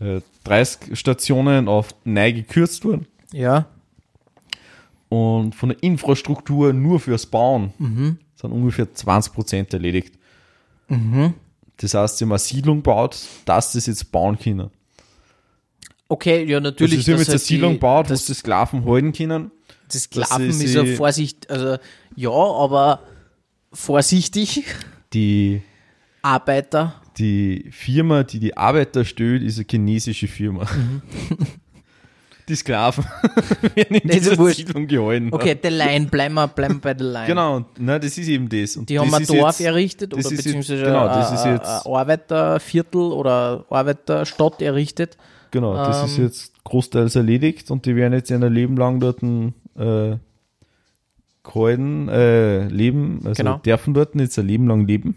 äh, 30 Stationen auf 9 gekürzt worden. Ja. Und von der Infrastruktur nur fürs Bauen Mhm. sind ungefähr 20% erledigt. Das heißt, sie haben eine Siedlung gebaut, dass das jetzt bauen können. Okay, ja, natürlich. also sie haben jetzt eine halt Siedlung die- gebaut, wo das, sie die Sklaven halten können. das dass Sklaven ist ja Vorsicht, also ja, aber vorsichtig. Die, Arbeiter. die Firma, die die Arbeiter stellt, ist eine chinesische Firma. [LAUGHS] die Sklaven [LAUGHS] werden in ist dieser wurscht. Siedlung gehalten. Okay, the Line, bleiben wir, bleiben wir bei der Line. Genau, nein, das ist eben das. Und Die haben das ein ist Dorf jetzt, errichtet das oder ist jetzt- beziehungsweise genau, das ein, ist ein- ein Arbeiterviertel oder Arbeiterstadt errichtet. Genau, das ist Ähm, jetzt großteils erledigt und die werden jetzt ein Leben lang dort äh, gehalten, äh, leben, also Genau. dürfen dort jetzt ein Leben lang leben.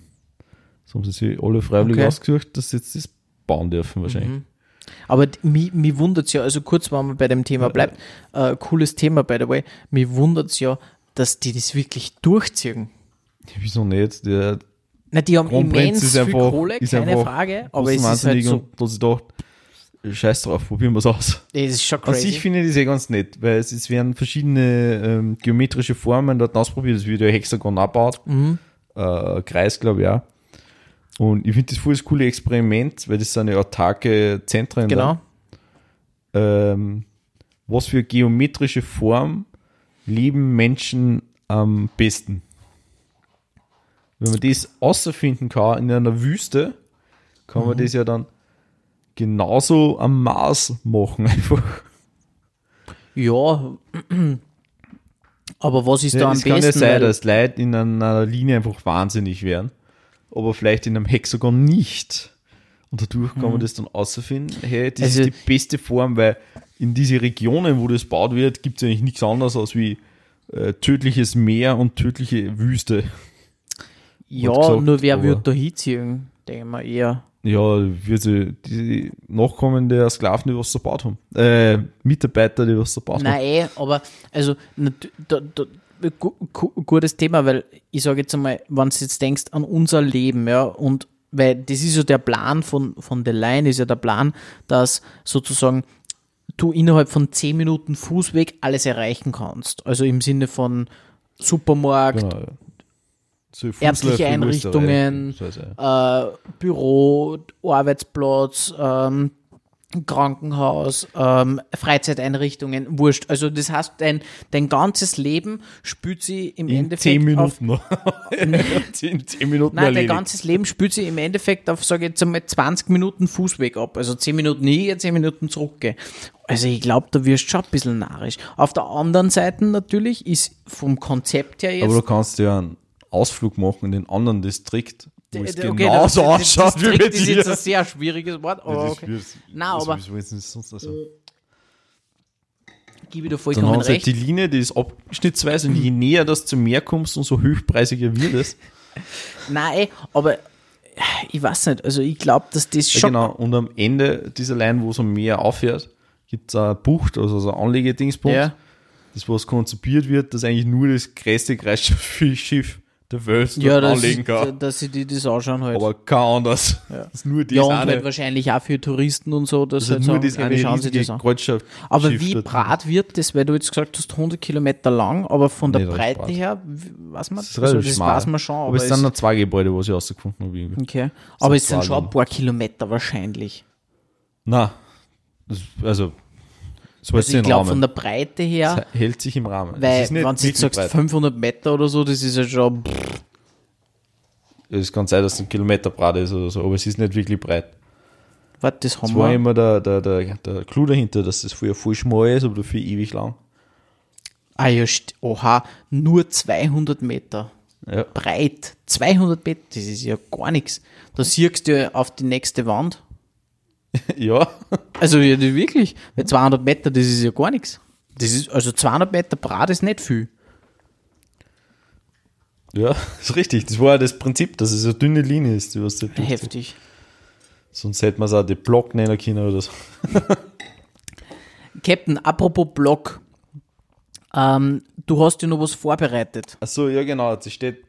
So haben sie sich alle freiwillig Okay. ausgesucht, dass sie jetzt das bauen dürfen wahrscheinlich. Mhm. Aber mich, mich wundert es ja, also kurz, wenn man bei dem Thema bleibt, äh, cooles Thema, by the way, mich wundert es ja, dass die das wirklich durchziehen. Wieso nicht? Der Na, die haben Kronprinz immens ist viel einfach- Kohle, ist keine einfach Frage, aber es ist halt so, dass ich dachte, scheiß drauf, probieren wir es aus. es ist schon An sich crazy. finde ich das eh ganz nett, weil es, es werden verschiedene ähm, geometrische Formen dort ausprobiert. Es wird ja Hexagon abgebaut, Mhm. äh, Kreis glaube ich auch. Und ich finde das voll das coole Experiment, weil das sind ja autarke Zentren. Genau. Da. Ähm, was für geometrische Form lieben Menschen am besten? Wenn man das außerfinden kann in einer Wüste, kann Mhm. man das ja dann genauso am Mars machen [LAUGHS] einfach. Ja, aber was ist da Ja, am es kann ja besten? sein, dass Leute in einer Linie einfach wahnsinnig werden, aber vielleicht in einem Hexagon nicht. Und dadurch kann man das dann außerfinden, hey, das Mhm. Also- ist die beste Form, weil in diese Regionen, wo das gebaut wird, gibt es eigentlich nichts anderes als wie äh, tödliches Meer und tödliche Wüste. ja, gesagt, nur wer wird da hinziehen? Denken wir eher. Ja, wird sie, die Nachkommen der Sklaven, die was verbaut haben. Äh, Mitarbeiter, die was verbaut haben. Nein, aber also da, da, gu, gu, gutes Thema, weil ich sage jetzt einmal, wenn du jetzt denkst an unser Leben, ja, und weil das ist ja der Plan von, von The Line, ist ja der Plan, dass sozusagen du innerhalb von 10 Minuten Fußweg alles erreichen kannst. Also im Sinne von Supermarkt, Genau. ja. So Ärztliche Einrichtungen, äh, Büro, Arbeitsplatz, ähm, Krankenhaus, ähm, Freizeiteinrichtungen, wurscht. Also das heißt, dein, dein ganzes Leben spült sie im In Endeffekt 10 auf Minuten noch. [LAUGHS] in 10 Minuten Nein, dein erledigt. ganzes Leben spült sie im Endeffekt auf, sage ich jetzt einmal, 20 Minuten Fußweg ab. Also 10 Minuten hier, 10 Minuten zurück. Also ich glaube, da wirst du schon ein bisschen narrisch. Auf der anderen Seite natürlich ist vom Konzept her jetzt. Aber du kannst ja einen Ausflug machen in den anderen Distrikt, wo es Okay, genauso das- ausschaut das wie bei Distrikt ist jetzt ein dir. sehr schwieriges Wort, aber Das okay. Nein, aber- wir's- wir's nicht sonst so. Gebe ich dir Dann vollkommen sie halt recht. die Linie, die ist abschnittsweise und je näher das zum Meer kommst, umso höchstpreisiger wird es. [LAUGHS] Nein, aber äh, ich weiß nicht, also ich glaube, dass das Ja, schon. genau. Und am Ende dieser Line, wo es am Meer aufhört, gibt es eine Bucht, also so ein Anlegedingspunkt, Ja. das was konzipiert wird, dass eigentlich nur das größte Kreuzfahrtschiff der Welt Ja, das, anlegen kann. dass sie die das anschauen halt. Aber kein anders. Ja. [LAUGHS] Das ist nur das ja, und eine. halt wahrscheinlich auch für Touristen und so, dass das halt nur sagen, das okay, eine schauen sie das an. Aber wie breit wird das, weil du jetzt gesagt hast, 100 Kilometer lang, aber von der das Breite breit. her, weiß man, Das ist also das schmal. weiß man schon, aber, Aber es es, sind noch zwei Gebäude, was ich rausgefunden habe. irgendwie. okay. aber es sind schon ein paar Kilometer wahrscheinlich. Na, das, also, hält Also ich glaube von der Breite her, Es hält sich im Rahmen. Weil wenn du jetzt sagst breit. 500 Meter oder so, das ist ja schon, pff, Es kann sein, dass es ein Kilometer breit ist oder so, aber es ist nicht wirklich breit. warte, das haben Das war wir. immer der, der, der, der Clou dahinter, dass das früher voll schmal ist, aber dafür ewig lang. Ah ja, oha, nur 200 Meter. Ja. breit. 200 Meter, das ist ja gar nichts. Da siehst du ja auf die nächste Wand. [LAUGHS] ja. Also ja, wirklich, weil 200 Meter, das ist ja gar nichts. Das ist, also 200 Meter Brat ist nicht viel. Ja, [LAUGHS] ist richtig. Das war ja das Prinzip, dass es eine dünne Linie ist, die was. Heftig. Sonst hätte man es auch die Block nennen können oder so. [LAUGHS] Captain, apropos Block. Ähm, du hast ja noch was vorbereitet. Achso, ja genau, das steht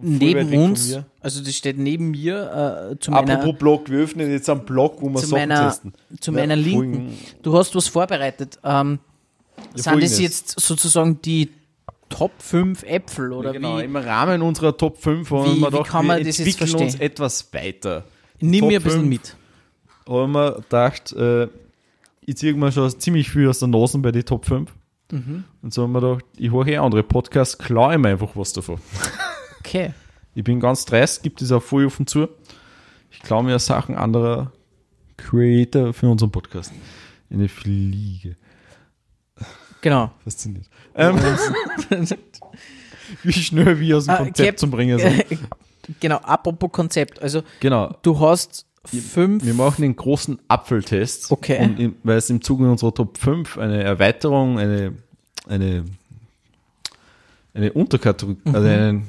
neben uns, also das steht neben mir äh, zu meiner, Apropos Block, wir öffnen jetzt einen Block, wo wir zu Sachen meiner, testen. zu Ja, meiner Linken. Folgen- Du hast was vorbereitet. Ähm, sind das jetzt sozusagen die Top 5 Äpfel oder genau, wie? im Rahmen unserer Top 5 haben wir gedacht, kann man wir das jetzt entwickeln uns etwas weiter. Nimm Top mir ein bisschen 5 mit. haben wir gedacht, äh, ich ziehe mir schon ziemlich viel aus der Nase bei den Top 5. Mhm. Und so haben wir gedacht, ich höre eh andere Podcasts, klaue ich mir einfach was davon. [LAUGHS] Okay. Ich bin ganz dreist, gibt es auch voll offen zu. Ich klaue mir Sachen anderer Creator für unseren Podcast. Eine Fliege. Genau. Faszinierend. Ähm, [LAUGHS] wie schnell wir aus dem Ah, Konzept Cap- zum Bringen sind. [LAUGHS] genau, apropos Konzept. Also Genau. du hast fünf. Wir machen den großen Apfeltest. Okay. Und im, weil es im Zuge unserer Top 5 eine Erweiterung, eine, eine, eine Unterkategorie, Mhm. also, einen,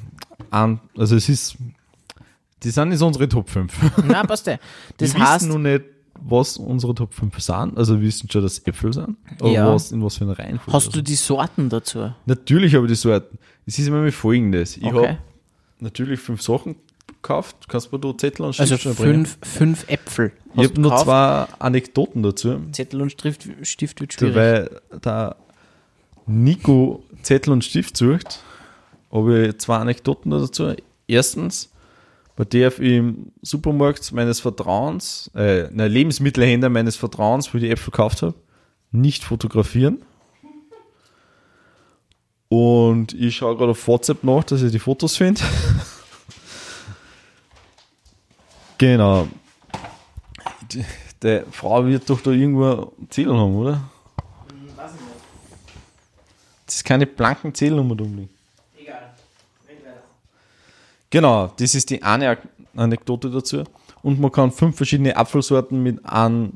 an, also es ist, die sind jetzt unsere Top 5. [LAUGHS] Na, passt ja. Das wir heißt, wissen noch nicht, was unsere Top 5 sind. Also wir wissen schon, dass Äpfel sind. Aber Ja. was, in was für einer Reihenfolge. Hast du die Sorten dazu? Natürlich habe ich die Sorten. Es ist immer folgendes. Ich Okay. habe natürlich fünf Sachen gekauft. Kannst du da Zettel und Also Stift bringen? fünf, fünf Äpfel. Ich habe nur zwei Anekdoten dazu. Zettel und Stift, Stift wird schwierig. Weil der Nico Zettel und Stift sucht, habe ich zwei Anekdoten dazu. Erstens, bei der im Supermarkt meines Vertrauens, äh, ne, Lebensmittelhändler meines Vertrauens, wo ich die Äpfel gekauft habe, nicht fotografieren. Und ich schaue gerade auf WhatsApp nach, dass ich die Fotos finde. [LAUGHS] genau. Die, die Frau wird doch da irgendwo Zählen haben, oder? Das ist keine blanken Zählnummer. Egal. Genau, das ist die eine Anekdote dazu. Und man kann fünf verschiedene Apfelsorten mit einem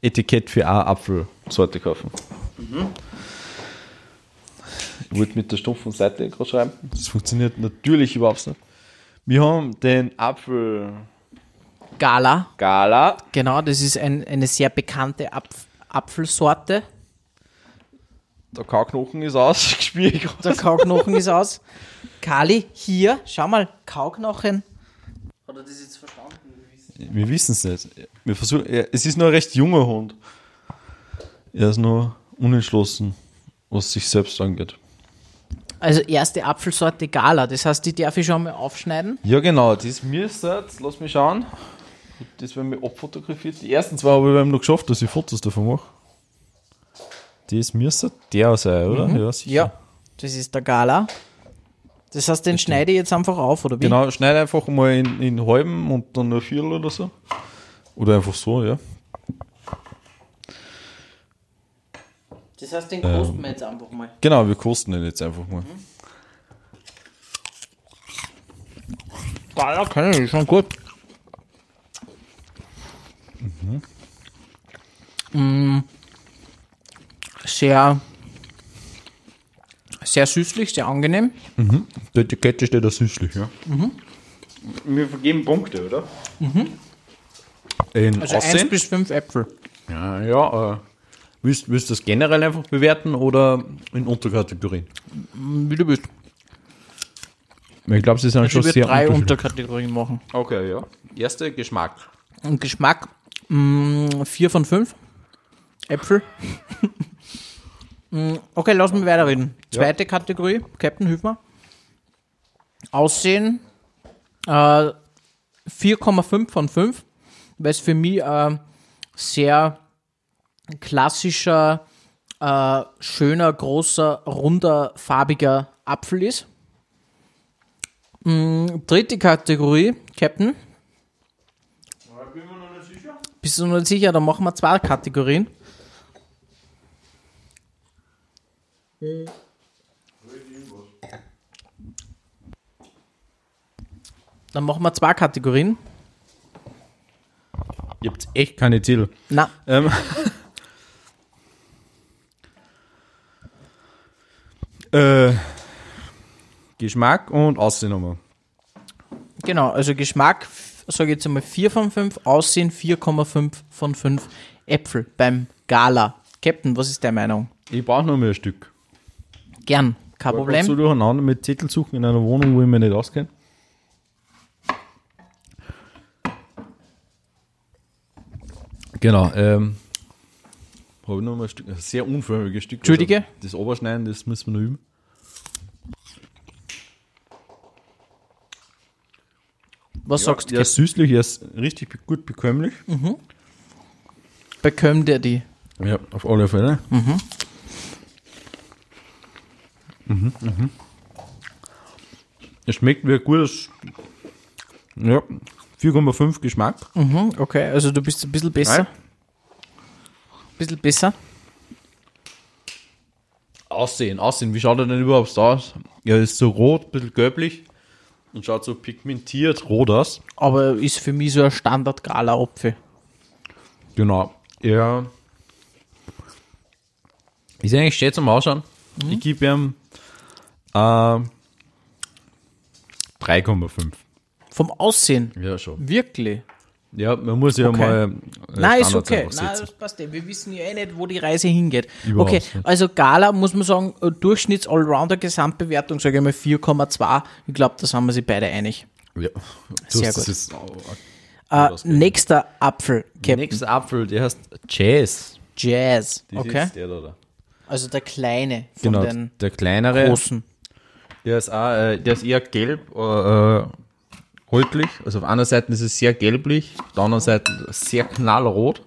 Etikett für eine Apfelsorte kaufen. Ich wollte mit der stumpfen Seite gerade schreiben. Das funktioniert natürlich überhaupt nicht. Wir haben den Apfel Gala. Gala. Genau, das ist ein, eine sehr bekannte Apf Apfelsorte. Der Kauknochen ist aus, [LAUGHS] spüre ich gerade. Der Kauknochen ist aus. Kali, hier, schau mal, Kauknochen. Hat er das jetzt verstanden? Wir wissen es nicht. Wir versuchen, er- es ist nur ein recht junger Hund. Er ist nur unentschlossen, was sich selbst angeht. Also erste Apfelsorte Gala, das heißt, die darf ich schon mal aufschneiden. Ja, genau, das müsste, lass mich schauen. Das werden wir abfotografiert. Die ersten zwei habe ich eben noch geschafft, dass ich Fotos davon mache. Das müsste der sein, oder? Ja, sicher. Ja, das ist der Gala. Das heißt, den schneide ich jetzt einfach auf, oder wie? Genau, schneide einfach mal in, in halben und dann ein Viertel oder so. Oder einfach so, ja. Das heißt, den kosten wir jetzt einfach mal. Genau, wir kosten den jetzt einfach mal. Gala kann ich schon gut. Mm. Sehr, sehr süßlich, sehr angenehm. Die Etikette steht da süßlich, ja. Wir vergeben Punkte, oder? In Also 1 Aussehen? bis 5 Äpfel. Ja, ja. Äh, willst, willst du das generell einfach bewerten oder in Unterkategorien? Wie du willst. Ich glaube, sie sind Ich schon würde sehr drei. Unterkategorien machen. Okay, ja. Erste Geschmack. Geschmack 4 von 5. Äpfel. [LAUGHS] Mm, okay, lass mich weiterreden. Zweite Kategorie, Captain, mir. Aussehen äh, 4,5 von 5, weil es für mich äh, sehr klassischer, äh, schöner, großer, runder, farbiger Apfel ist. Mm, dritte Kategorie, Captain. Bist du noch nicht sicher? Dann machen wir zwei Kategorien. Dann machen wir zwei Kategorien. Ihr habt echt keine Ziele. Na, Ähm. [LAUGHS] äh, Geschmack und Aussehen nochmal. genau. Also Geschmack, sage ich jetzt einmal 4 von 5. Aussehen 4,5 von 5. Äpfel beim Gala. Captain, was ist der Meinung? Ich brauche noch mehr ein Stück. Gern, kein So Problem. durcheinander mit Zettel suchen in einer Wohnung, wo ich mich nicht auskenne. Genau, ähm. Habe ich noch mal ein Stück, ein sehr unförmiges Stück. Entschuldige? Also das Oberschneiden, das müssen wir noch üben. Was sagst du? Er ist süßlich, er ist richtig gut bekömmlich. Bekömmt er die? Ja, auf alle Fälle. Mhm. Mhm, mhm. Es schmeckt wie ein gutes, ja, 4,5 Geschmack. Mhm, okay, also du bist ein bisschen besser. Nein. bisschen besser. Aussehen, Aussehen, wie schaut er denn überhaupt aus? Er ist so rot, ein bisschen gelblich und schaut so pigmentiert rot aus. Aber ist für mich so ein Standard-Gala-Apfel. Genau. Er ist eigentlich schön zum Ausschauen. Ich gebe ihm äh, 3,5. Vom Aussehen. Ja, schon. Wirklich. Ja, man muss ja Okay. mal. äh, Nein, ist okay. Nein, das passt eh. Wir wissen ja eh nicht, wo die Reise hingeht. Überhaupt okay, nicht. also Gala muss man sagen, äh, Durchschnitts-Allrounder-Gesamtbewertung, sage ich mal 4,2. Ich glaube, da sind wir sich beide einig. Ja. Sehr gut. ist- Äh, nächster Apfel, Captain. Nächster Apfel, der heißt Jazz. Jazz. Okay. der da. da. Also der kleine von Genau, den der kleinere. großen. Der ist, auch, äh, der ist eher gelb, äh, äh, rötlich. Also auf einer Seite ist es sehr gelblich, auf der anderen Seite sehr knallrot.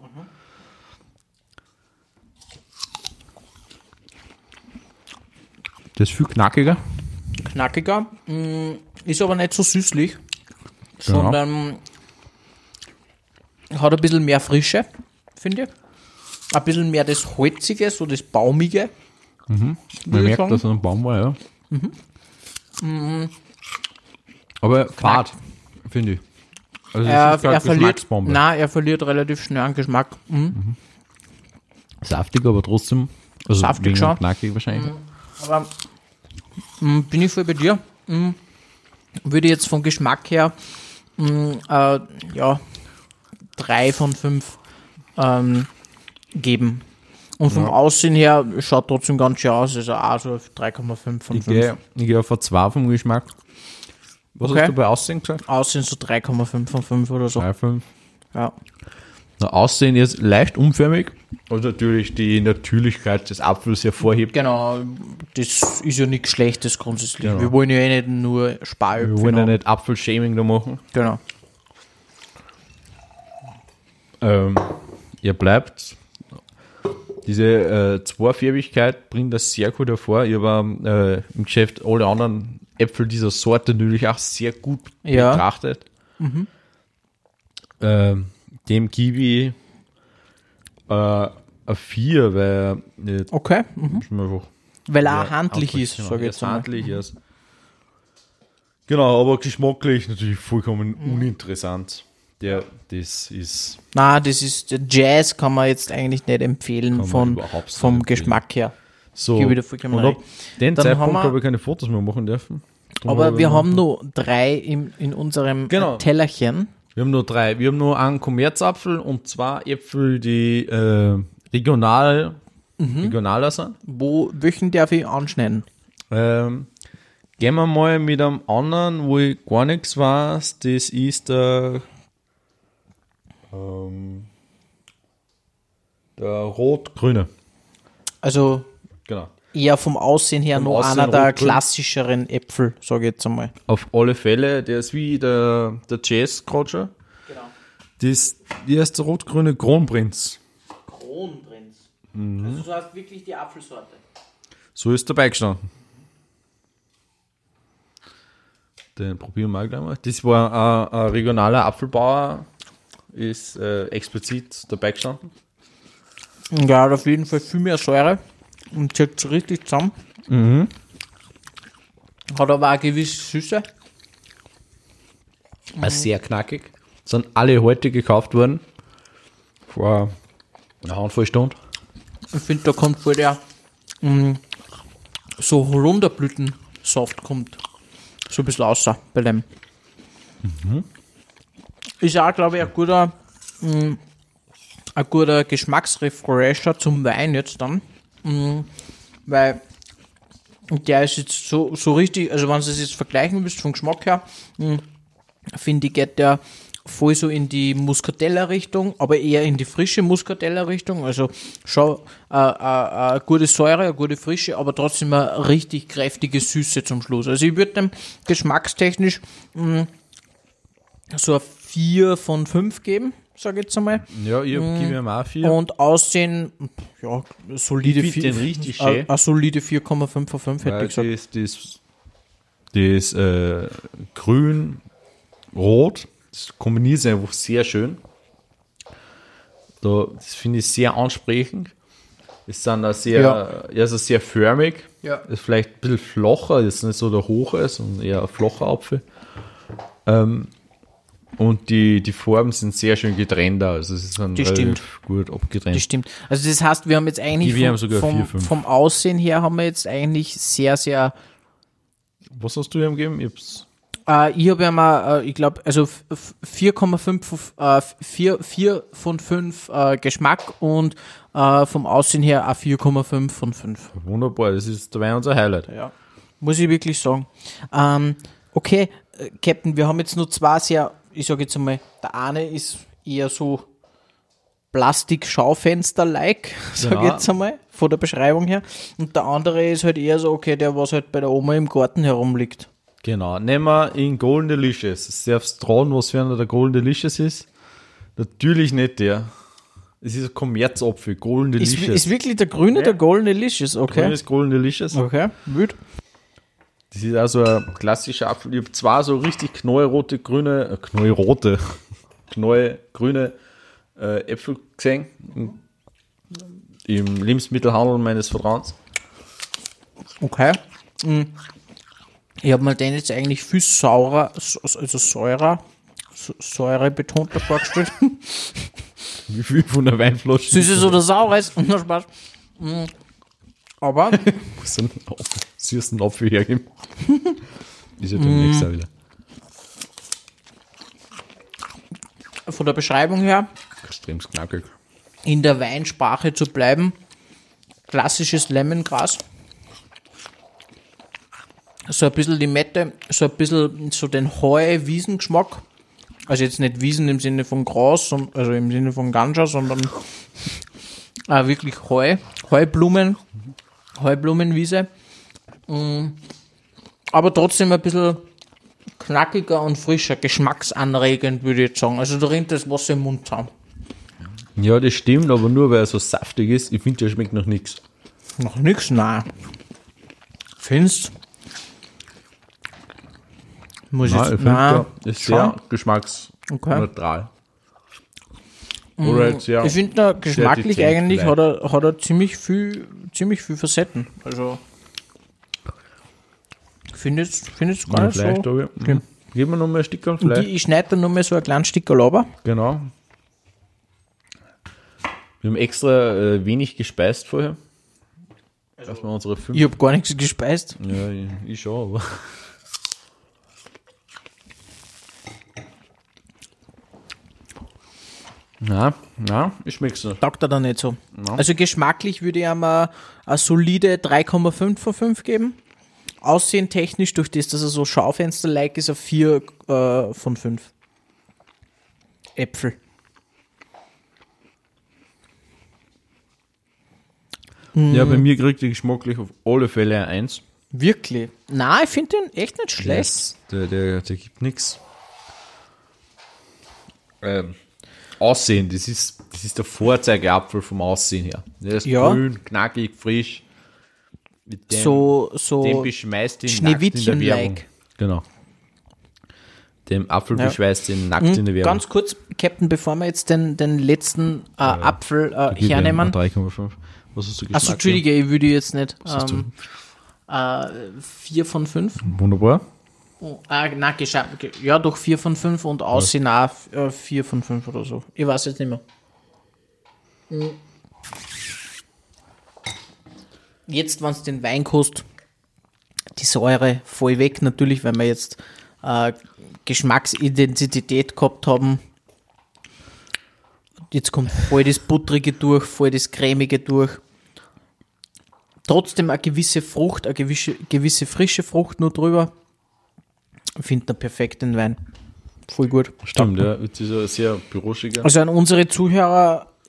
Das ist viel knackiger. Knackiger. mm, Ist aber nicht so süßlich, Genau. sondern hat ein bisschen mehr Frische, finde ich. Ein bisschen mehr das Holzige, so das Baumige. Man würde ich merkt, sagen. dass er ein Baum war, ja. Mhm. Aber fad, finde ich. Also Er, er verliert, na, er verliert relativ schnell an Geschmack. Mhm. Saftig, aber trotzdem. Also Saftig schon. Knackig wahrscheinlich. Aber mm, bin ich voll bei dir. Mm, würde jetzt vom Geschmack her äh, ja drei von fünf ähm, geben. Und vom Aussehen her schaut trotzdem ganz schön aus. Also auch so 3,5 von Ich 5. gehe ich geh auf ein 2 vom Geschmack. Was Okay. hast du bei Aussehen gesagt? Aussehen so 3,5 von 5 oder so. 3, 5. Ja. Na, Aussehen ist leicht umförmig und natürlich die Natürlichkeit des Apfels hervorhebt. Genau, das ist ja nichts Schlechtes grundsätzlich. Genau. Wir wollen ja eh nicht nur Wir Sparöpfel wollen ja haben. nicht Apfelshaming da machen. Genau. Ähm, ihr bleibt. Diese äh, Zweifärbigkeit bringt das sehr gut hervor. Ich habe äh, im Geschäft alle anderen Äpfel dieser Sorte natürlich auch sehr gut Ja. betrachtet. Ähm, dem gebe ich äh, eine 4, weil er nicht Okay. Mhm. einfach Weil er Ja, handlich ist, genau. sage ich jetzt handlich, ist- Genau, aber geschmacklich natürlich vollkommen Mhm. uninteressant. Der, das ist Na, das ist der Jazz kann man jetzt eigentlich nicht empfehlen von, nicht vom empfehlen. Geschmack her. so. Ich vollkommen Und ab den Dann Zeitpunkt haben wir- habe ich keine Fotos mehr machen dürfen. Darum Aber wir haben nur drei im, in unserem Genau. Tellerchen. wir haben nur drei. Wir haben nur einen Kommerzapfel und zwei Äpfel, die äh, regional, Mhm. regionaler sind. Wo, welchen darf ich anschneiden? Ähm, gehen wir mal mit einem anderen, wo ich gar nichts weiß. Das ist der, ähm, der rot-grüne. Also Genau. eher vom Aussehen her Vom Aussehen einer der klassischeren Äpfel, sage ich jetzt einmal. Auf alle Fälle, der ist wie der, der Jazz gerade schon. Genau. Das, die ist der rot-grüne Kronprinz. Kronprinz. Mhm. Also du hast wirklich die Apfelsorte. So ist dabei gestanden. Den probieren wir gleich mal. Das war ein, ein regionaler Apfelbauer, ist äh, explizit dabei gestanden. Ja, hat auf jeden Fall viel mehr Säure und zieht so richtig zusammen. Mhm. Hat aber auch eine gewisse Süße. War sehr knackig. Sind alle heute gekauft worden. Vor einer Handvoll Stunden. Ich finde, da kommt voll der mh, so Holunderblütensaft kommt so ein bisschen außer bei dem. Ist auch, glaube ich, ein guter, mh, ein guter Geschmacksrefresher zum Wein jetzt dann. Mh, weil der ist jetzt so, so richtig, also wenn du es jetzt vergleichen willst vom Geschmack her, mh, finde ich, geht der voll so in die Muscatella-Richtung, aber eher in die frische Muscatella-Richtung. Also schon äh, äh, eine gute Säure, eine gute Frische, aber trotzdem eine richtig kräftige Süße zum Schluss. Also ich würde dem geschmackstechnisch mh, so 4 von 5 geben, sage ich jetzt einmal. Ja, ich Mhm. gebe ihm auch vier. Und Aussehen, ja, solide Ich find 4. den richtig schön. Eine solide 4,5 von 5 hätte Weil ich gesagt. das, das, das äh, grün, rot, das kombiniert sich einfach sehr schön. Da, das finde ich sehr ansprechend. Es sind auch sehr, Ja. ja. also sehr förmig. Ja. Ist vielleicht ein bisschen flacher, ist nicht so der hohe, sondern eher ein flacher Apfel. Ähm, und die, die Farben sind sehr schön getrennt, also Das relativ stimmt. gut abgetrennt. Das stimmt. Also das heißt, wir haben jetzt eigentlich Die- wir haben vom, vier, vom Aussehen her haben wir jetzt eigentlich sehr, sehr Was hast du ihm gegeben? Ich hab's Äh, habe ja mal, äh, ich glaube, also f- f- 4,5 äh, 4, 4 von 5 äh, Geschmack und äh, vom Aussehen her auch 4,5 von 5. Wunderbar, das ist dabei unser Highlight. Ja. Muss ich wirklich sagen. Ähm, okay, äh, Captain, wir haben jetzt nur zwei sehr, ich sage jetzt einmal, der eine ist eher so Plastik-Schaufenster-like, [LAUGHS] sage ich jetzt einmal, von der Beschreibung her. Und der andere ist halt eher so, okay, der, was halt bei der Oma im Garten herumliegt. Genau, nehmen wir in Golden Delicious. Darfst du trauen, was für einer der Golden Delicious ist? Natürlich nicht der. Es ist ein Kommerzapfel, Golden Ist, Delicious. ist wirklich der grüne, der Golden Delicious, okay. Grünes Golden Delicious. Okay, gut. Das ist also ein klassischer Apfel. Ich habe zwei so richtig knallrote, grüne, äh, knallrote, [LAUGHS] knallgrüne äh, Äpfel gesehen. Im Lebensmittelhandel meines Vertrauens. Okay. Mm. Ich habe mir den jetzt eigentlich viel saurer, also säurer, Säure betonter vorgestellt. [LAUGHS] Wie viel von der Weinflasche? Süßes oder saures, na Spaß. Mm. Aber [LAUGHS] süßen Apfel hergeben. [LAUGHS] ist ja beim nächsten Mal wieder. von der Beschreibung her, Extrem knackig. in der Weinsprache zu bleiben, klassisches Lemongras. So ein bisschen Limette, so ein bisschen so den Heu-Wiesengeschmack. Also jetzt nicht Wiesen im Sinne von Gras, also im Sinne von Ganja, sondern [LAUGHS] äh, wirklich Heu, Heublumen, Heublumenwiese. Mm. Aber trotzdem ein bisschen knackiger und frischer, geschmacksanregend, würde ich jetzt sagen. Also da rinnt das Wasser im Mund zusammen. Ja, das stimmt, aber nur weil er so saftig ist. Ich finde, der schmeckt noch nichts. Noch nix, nein. Findest? Muss Nein, ich jetzt, finde, nein. der ist Schon? sehr geschmacksneutral. Oder jetzt sehr. Ich finde, geschmacklich eigentlich hat er, hat er ziemlich viel, ziemlich viel Facetten. Also, ich finde jetzt, finde jetzt gar nicht Fleisch, so. da ich. Mhm. Geben wir noch mal ein Stück Und Fleisch. ich schneide dann nur mal so ein kleines Stück Laber. Genau. Wir haben extra äh, wenig gespeist vorher. Dass wir unsere fünf. Ich habe gar nichts gespeist. Ja, ich, ich schon, aber. [LAUGHS] Na, na, ich schmeck's noch. Taugt er da nicht so. Also geschmacklich würde ich ihm eine, eine solide 3,5 von 5 geben. Aussehen technisch, durch das, dass er so Schaufenster-like ist, ein 4 äh, von 5. Äpfel. Ja, bei mir kriegt er geschmacklich auf alle Fälle ein Eins. Wirklich? Na, ich finde den echt nicht schlecht. Der, der, der gibt nichts. Ähm, Aussehen, das ist, das ist der Vorzeigeapfel vom Aussehen her. Der ist Ja. grün, knackig, frisch. Mit dem, So, so. dem beschmeißt den nackt in der Schneewittchen-like. Werbung. Genau. Dem Apfel Ja. beschweißt den nackt in der Werbung. Ganz kurz, Captain, bevor wir jetzt den, den letzten äh, Apfel äh, Gib ihm hernehmen. 3,5. Was hast du gesagt? Achso, Entschuldige, ich würde jetzt nicht. hast du? Ähm, äh, 4 von 5. Wunderbar. Oh, ah, na, ja, doch 4 von 5 und Aussehen auch 4 von 5 oder so. Ich weiß jetzt nicht mehr. Hm. Jetzt, wenn es den Wein kostet, die Säure voll weg, natürlich, weil wir jetzt äh, Geschmacksidentität gehabt haben. Jetzt kommt voll das Buttrige durch, voll das Cremige durch. Trotzdem eine gewisse Frucht, eine gewisse, gewisse frische Frucht nur drüber. Ich finde einen perfekten Wein. Voll gut. Stimmt, ja. Das ist ein sehr büroschiger. Also an unsere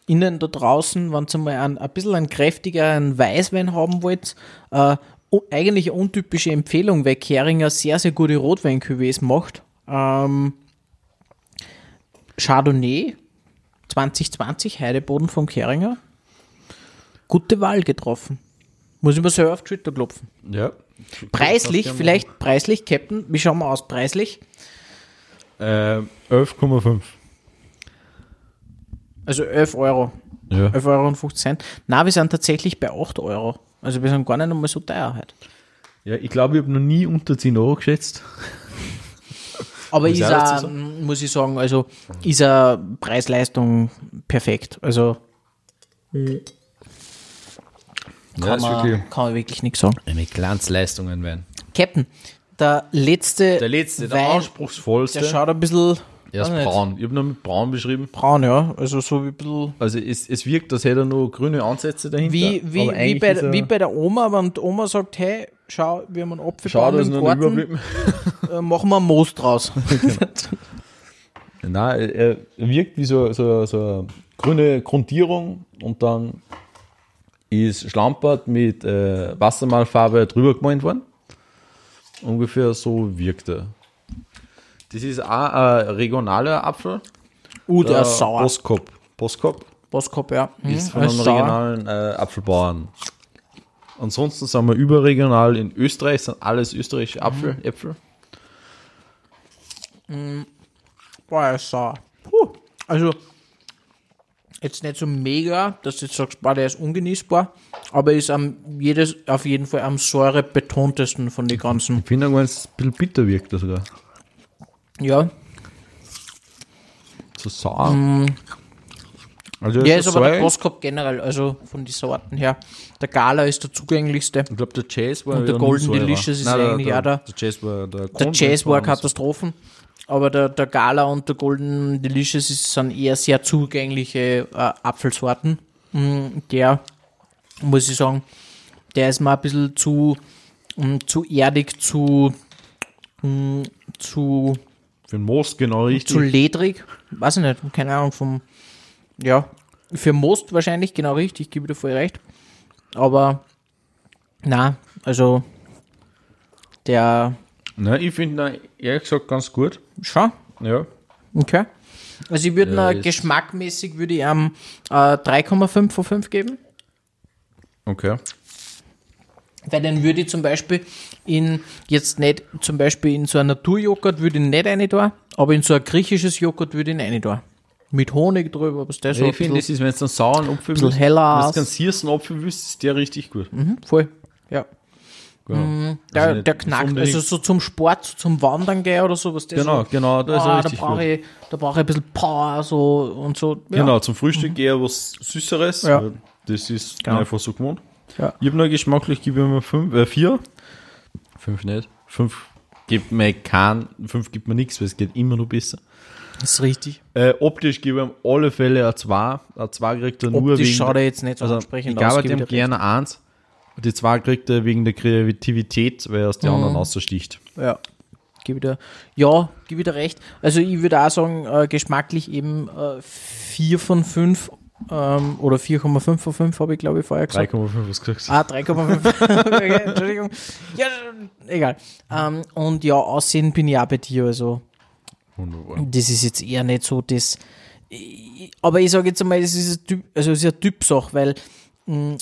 ZuhörerInnen da draußen, wenn ihr mal ein, ein bisschen einen kräftigeren Weißwein haben wollt, äh, eigentlich eine untypische Empfehlung, weil Keringer sehr, sehr gute Rotwein-Cuvées macht. Ähm, Chardonnay 2020, Heideboden vom Keringer. Gute Wahl getroffen. Muss ich mir selber auf die Schulter klopfen. Ja. Preislich, vielleicht preislich, Captain, wie schauen wir aus preislich? Äh, 11,5. Also 11 Euro. Ja. 11,50 Euro. und 50 Cent. Na, wir sind tatsächlich bei 8 Euro. Also wir sind gar nicht einmal so teuer halt. ja, ich glaube, ich habe noch nie unter 10 Euro geschätzt. [LAUGHS] Aber Muss ist auch, muss ich sagen, also ist er Preis-Leistung perfekt. Also Ja, kann, ist wirklich man, kann man wirklich nichts sagen. eine Glanzleistung ein Wein. Captain, der letzte, Der letzte, der Wein, anspruchsvollste. der schaut ein bisschen er ist braun. Ich habe nur mit braun beschrieben. braun, ja. Also so wie ein bisschen Also es, es wirkt, als hätte er nur grüne Ansätze dahinter. wie, wie, wie, bei, wie bei der Oma, wenn die Oma sagt, hey, schau, wir haben einen Apfelbaum im Garten, [LAUGHS] äh, machen wir Moos draus. [LAUGHS] Nein, er, er wirkt wie so, so, so eine grüne Grundierung und dann ist Schlampert mit äh, Wassermalfarbe drüber gemalt worden. Ungefähr so wirkt er. Das ist auch ein regionaler Apfel. uh, der ist sauer. Boskop. Boskop Boskop, ja. Mhm, ist von er einem regionalen äh, Apfelbauern. Ansonsten sind wir überregional in Österreich, sind alles österreichische Apfel, Mhm. Äpfel. Boah, er ist sauer. Puh. Also, jetzt nicht so mega, dass du jetzt sagst, boah, der ist ungenießbar, aber ist am jedes, auf jeden Fall am säurebetontesten von den ganzen. Ich finde, wenn es ein bisschen bitter wirkt, sogar. Ja, So sauer. Also ja, ist aber der. Boskop generell, also von den Sorten her. Der Gala ist der zugänglichste. Ich glaube, der Chase war Und der ja Golden. Delicious ist Nein, der, eigentlich der, auch der- Der Chase war der Der Chase war Katastrophen, aber der, der Gala und der Golden Delicious ist, sind eher sehr zugängliche äh, Apfelsorten. Mm, Der, muss ich sagen, der ist mir ein bisschen zu, mm, zu erdig, zu, mm, zu, Für den Most genau richtig. zu ledrig. Weiß ich nicht, keine Ahnung, vom, ja, für Most wahrscheinlich genau richtig, gebe dir voll recht. Aber, na, also, der, Nein, ich finde ihn ehrlich gesagt ganz gut. schau, Ja. Okay. Also ich würde Ja, geschmackmäßig würde ich am äh, 3,5 von 5 geben. Okay. Weil den würde ich zum Beispiel in, jetzt nicht, zum Beispiel in so ein Naturjoghurt würde ich nicht rein da, aber in so ein griechisches Joghurt würde ich rein da. Mit Honig drüber, was der so ich finde, das ist, wenn es einen sauren Apfel bisschen willst, heller wenn du ganz süßen Apfel willst, ist der richtig gut. Mhm, voll. Ja. Genau. Der, Also nicht der knackt, also so zum Sport, so zum Wandern gehen oder so, was der Genau, so, genau, da ist er ah, da richtig brauche ich, da brauche ich ein bisschen Power so und so. Ja. Genau, zum Frühstück eher was Süßeres. Ja. Das ist Genau. einfach so gewohnt. Ja. Ich habe nur geschmacklich, gebe ich mir fünf, äh, vier. Fünf nicht. Fünf gibt mir kein, fünf gibt mir nichts, weil es geht immer nur besser. Das ist richtig. Äh, optisch gebe ich ihm alle Fälle ein 2. Ein 2 kriegt er nur Optisch wegen. schaut er jetzt nicht so also, ansprechend ich gebe aus, ich dir gerne eins. Und die 2 kriegt er wegen der Kreativität, weil er aus den Mhm. anderen aussticht. Ja, gebe wieder. Ja, gebe wieder recht. Also ich würde auch sagen, äh, geschmacklich eben äh, 4 von 5 ähm, oder 4,5 von 5 habe ich glaube ich vorher gesagt. 3,5 was gesagt. Ah, 3,5. [LAUGHS] okay, Entschuldigung. Ja, egal. Ähm, und ja, Aussehen bin ich auch bei dir. Also Wunderbar. das ist jetzt eher nicht so das. Aber ich sage jetzt einmal, das ist ein Typ, also es ist eine Typsache, weil mh,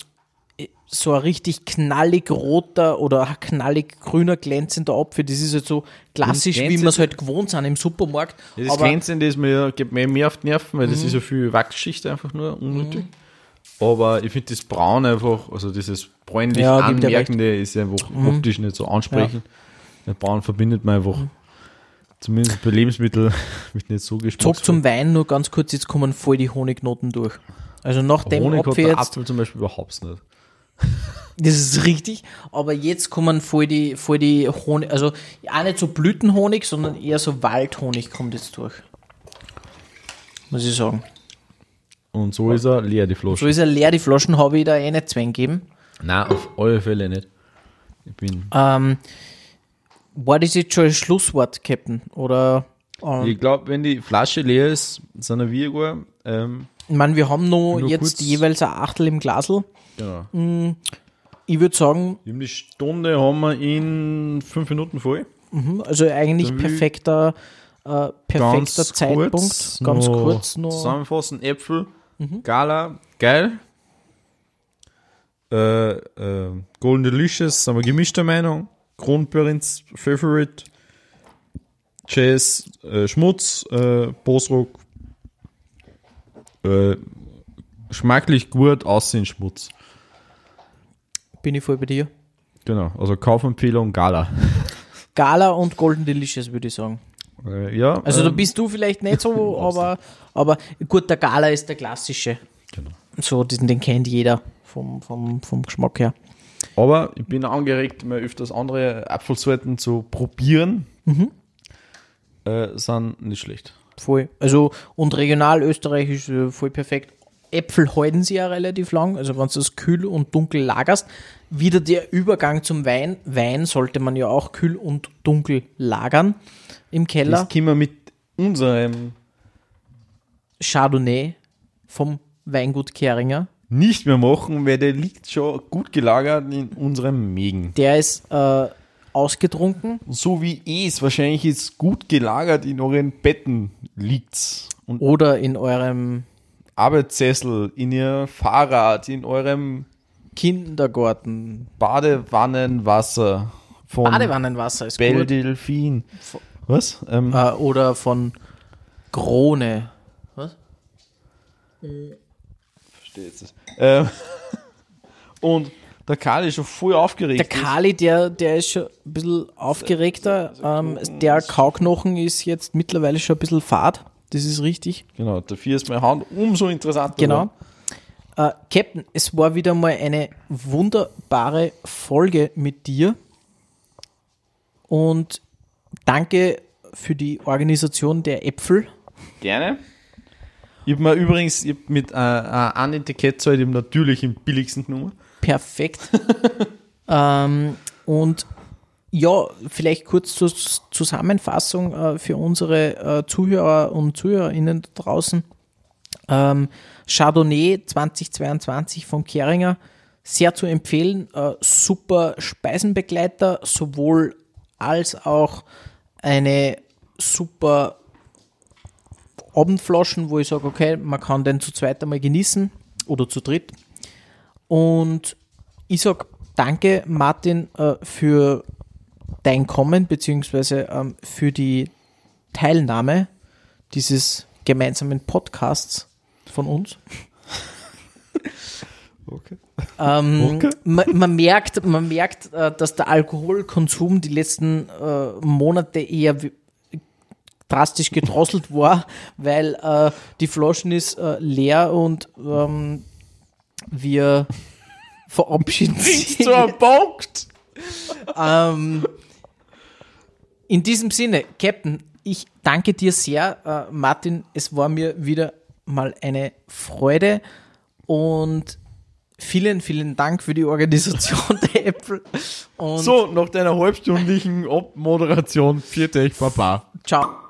so ein richtig knallig roter oder knallig grüner glänzender Apfel, das ist halt so klassisch, wie wir es halt gewohnt sind im Supermarkt. Das aber Mhm. Glänzende ist mir, geht mir mehr auf die Nerven, weil das ist ja viel Wachsschicht einfach nur unnötig. Aber ich finde das Braun einfach, also dieses bräunlich Ja, Anmerkende ist einfach optisch nicht so ansprechend. Der Braun verbindet man einfach, zumindest bei Lebensmitteln, [LAUGHS] mit nicht so Zurück geschmacksvoll. zum Wein nur ganz kurz, jetzt kommen voll die Honignoten durch. Also nach dem Honig Apfel Apfel zum Beispiel überhaupt nicht. Das ist richtig, aber jetzt kommen voll die, voll die Honig, also auch nicht so Blütenhonig, sondern eher so Waldhonig kommt jetzt durch. Muss ich sagen. Und so ist er leer, die So Flasche. ist er leer, die Flaschen habe ich da eh nicht Zwang geben. Nein, auf alle Fälle nicht. Ich bin, Ähm, war das jetzt schon ein Schlusswort, Captain? Oder, ähm, ich glaube, wenn die Flasche leer ist, sind wir gar, ähm, ich meine, wir haben noch Nur jetzt kurz- jeweils ein Achtel im Glasl. Genau. Ich würde sagen, Wir haben die Stunde haben wir in fünf Minuten voll. mhm, also eigentlich Dann perfekter, äh, perfekter Zeitpunkt. kurz ganz noch kurz noch. Zusammenfassen, Äpfel, Gala, geil. Äh, äh, Golden Delicious, sind wir gemischter Meinung. Kronprinz, Favorite. Chase, äh, Schmutz, äh, Bosrock. Äh, schmacklich gut, Aussehen Schmutz. Bin ich voll bei dir. Genau, also Kaufempfehlung Gala. [LAUGHS] Gala und Golden Delicious, würde ich sagen. Äh, ja, Also da ähm, bist du vielleicht nicht so, [LAUGHS] aber, aber gut, der Gala ist der klassische. Genau. So, den, den kennt jeder vom, vom, vom Geschmack her. Aber ich bin angeregt, mal öfters andere Apfelsorten zu probieren. Äh, sind nicht schlecht. Voll. Also, und regional österreichisch äh, voll perfekt. Äpfel halten sie ja relativ lang, also wenn du das kühl und dunkel lagerst. Wieder der Übergang zum Wein. Wein sollte man ja auch kühl und dunkel lagern im Keller. Das können wir mit unserem Chardonnay vom Weingut Keringer. nicht mehr machen, weil der liegt schon gut gelagert in unserem Mägen. Der ist äh, ausgetrunken. So wie es wahrscheinlich jetzt gut gelagert in euren Betten liegt. Und Oder in eurem Arbeitssessel, in ihr Fahrrad, in eurem Kindergarten. Badewannenwasser von Badewannenwasser ist Belle gut. Delphine. Was? Ähm, Äh, oder von Krone. Was? verstehe jetzt das. Ähm, [LAUGHS] und der Karl ist schon voll aufgeregt. Der Kali, der, der ist schon ein bisschen aufgeregter. Ähm, der Kauknochen ist jetzt mittlerweile schon ein bisschen fad. Das ist richtig. Genau, dafür ist meine Hand umso interessanter. Genau. Äh, Captain, es war wieder mal eine wunderbare Folge mit dir. Und danke für die Organisation der Äpfel. Gerne. Ich habe mir übrigens ich hab mit äh, äh, einem Etikett so dem natürlich im billigsten Nummer. Perfekt. [LAUGHS] ähm, und ja, vielleicht kurz zur Zusammenfassung äh, für unsere äh, Zuhörer und Zuhörerinnen da draußen. Ähm, Chardonnay 2022 vom Keringer, sehr zu empfehlen. Äh, super Speisenbegleiter, sowohl als auch eine super Abendflaschen, wo ich sage, okay, man kann den zu zweit einmal genießen oder zu dritt. Und ich sage danke, Martin, äh, für dein Kommen, beziehungsweise ähm, für die Teilnahme dieses gemeinsamen Podcasts von uns. [LAUGHS] Okay. Ähm, Okay. man, man merkt, man merkt, äh, dass der Alkoholkonsum die letzten äh, Monate eher drastisch gedrosselt [LAUGHS] war, weil äh, die Flaschen ist äh, leer und ähm, wir verabschieden sich. So ein Punkt. Ähm, in diesem Sinne, Captain, ich danke dir sehr, äh, Martin. Es war mir wieder mal eine Freude und vielen, vielen Dank für die Organisation [LAUGHS] der Äpfel. Und So, nach deiner halbstündlichen Abmoderation, vierte ich Baba. ciao.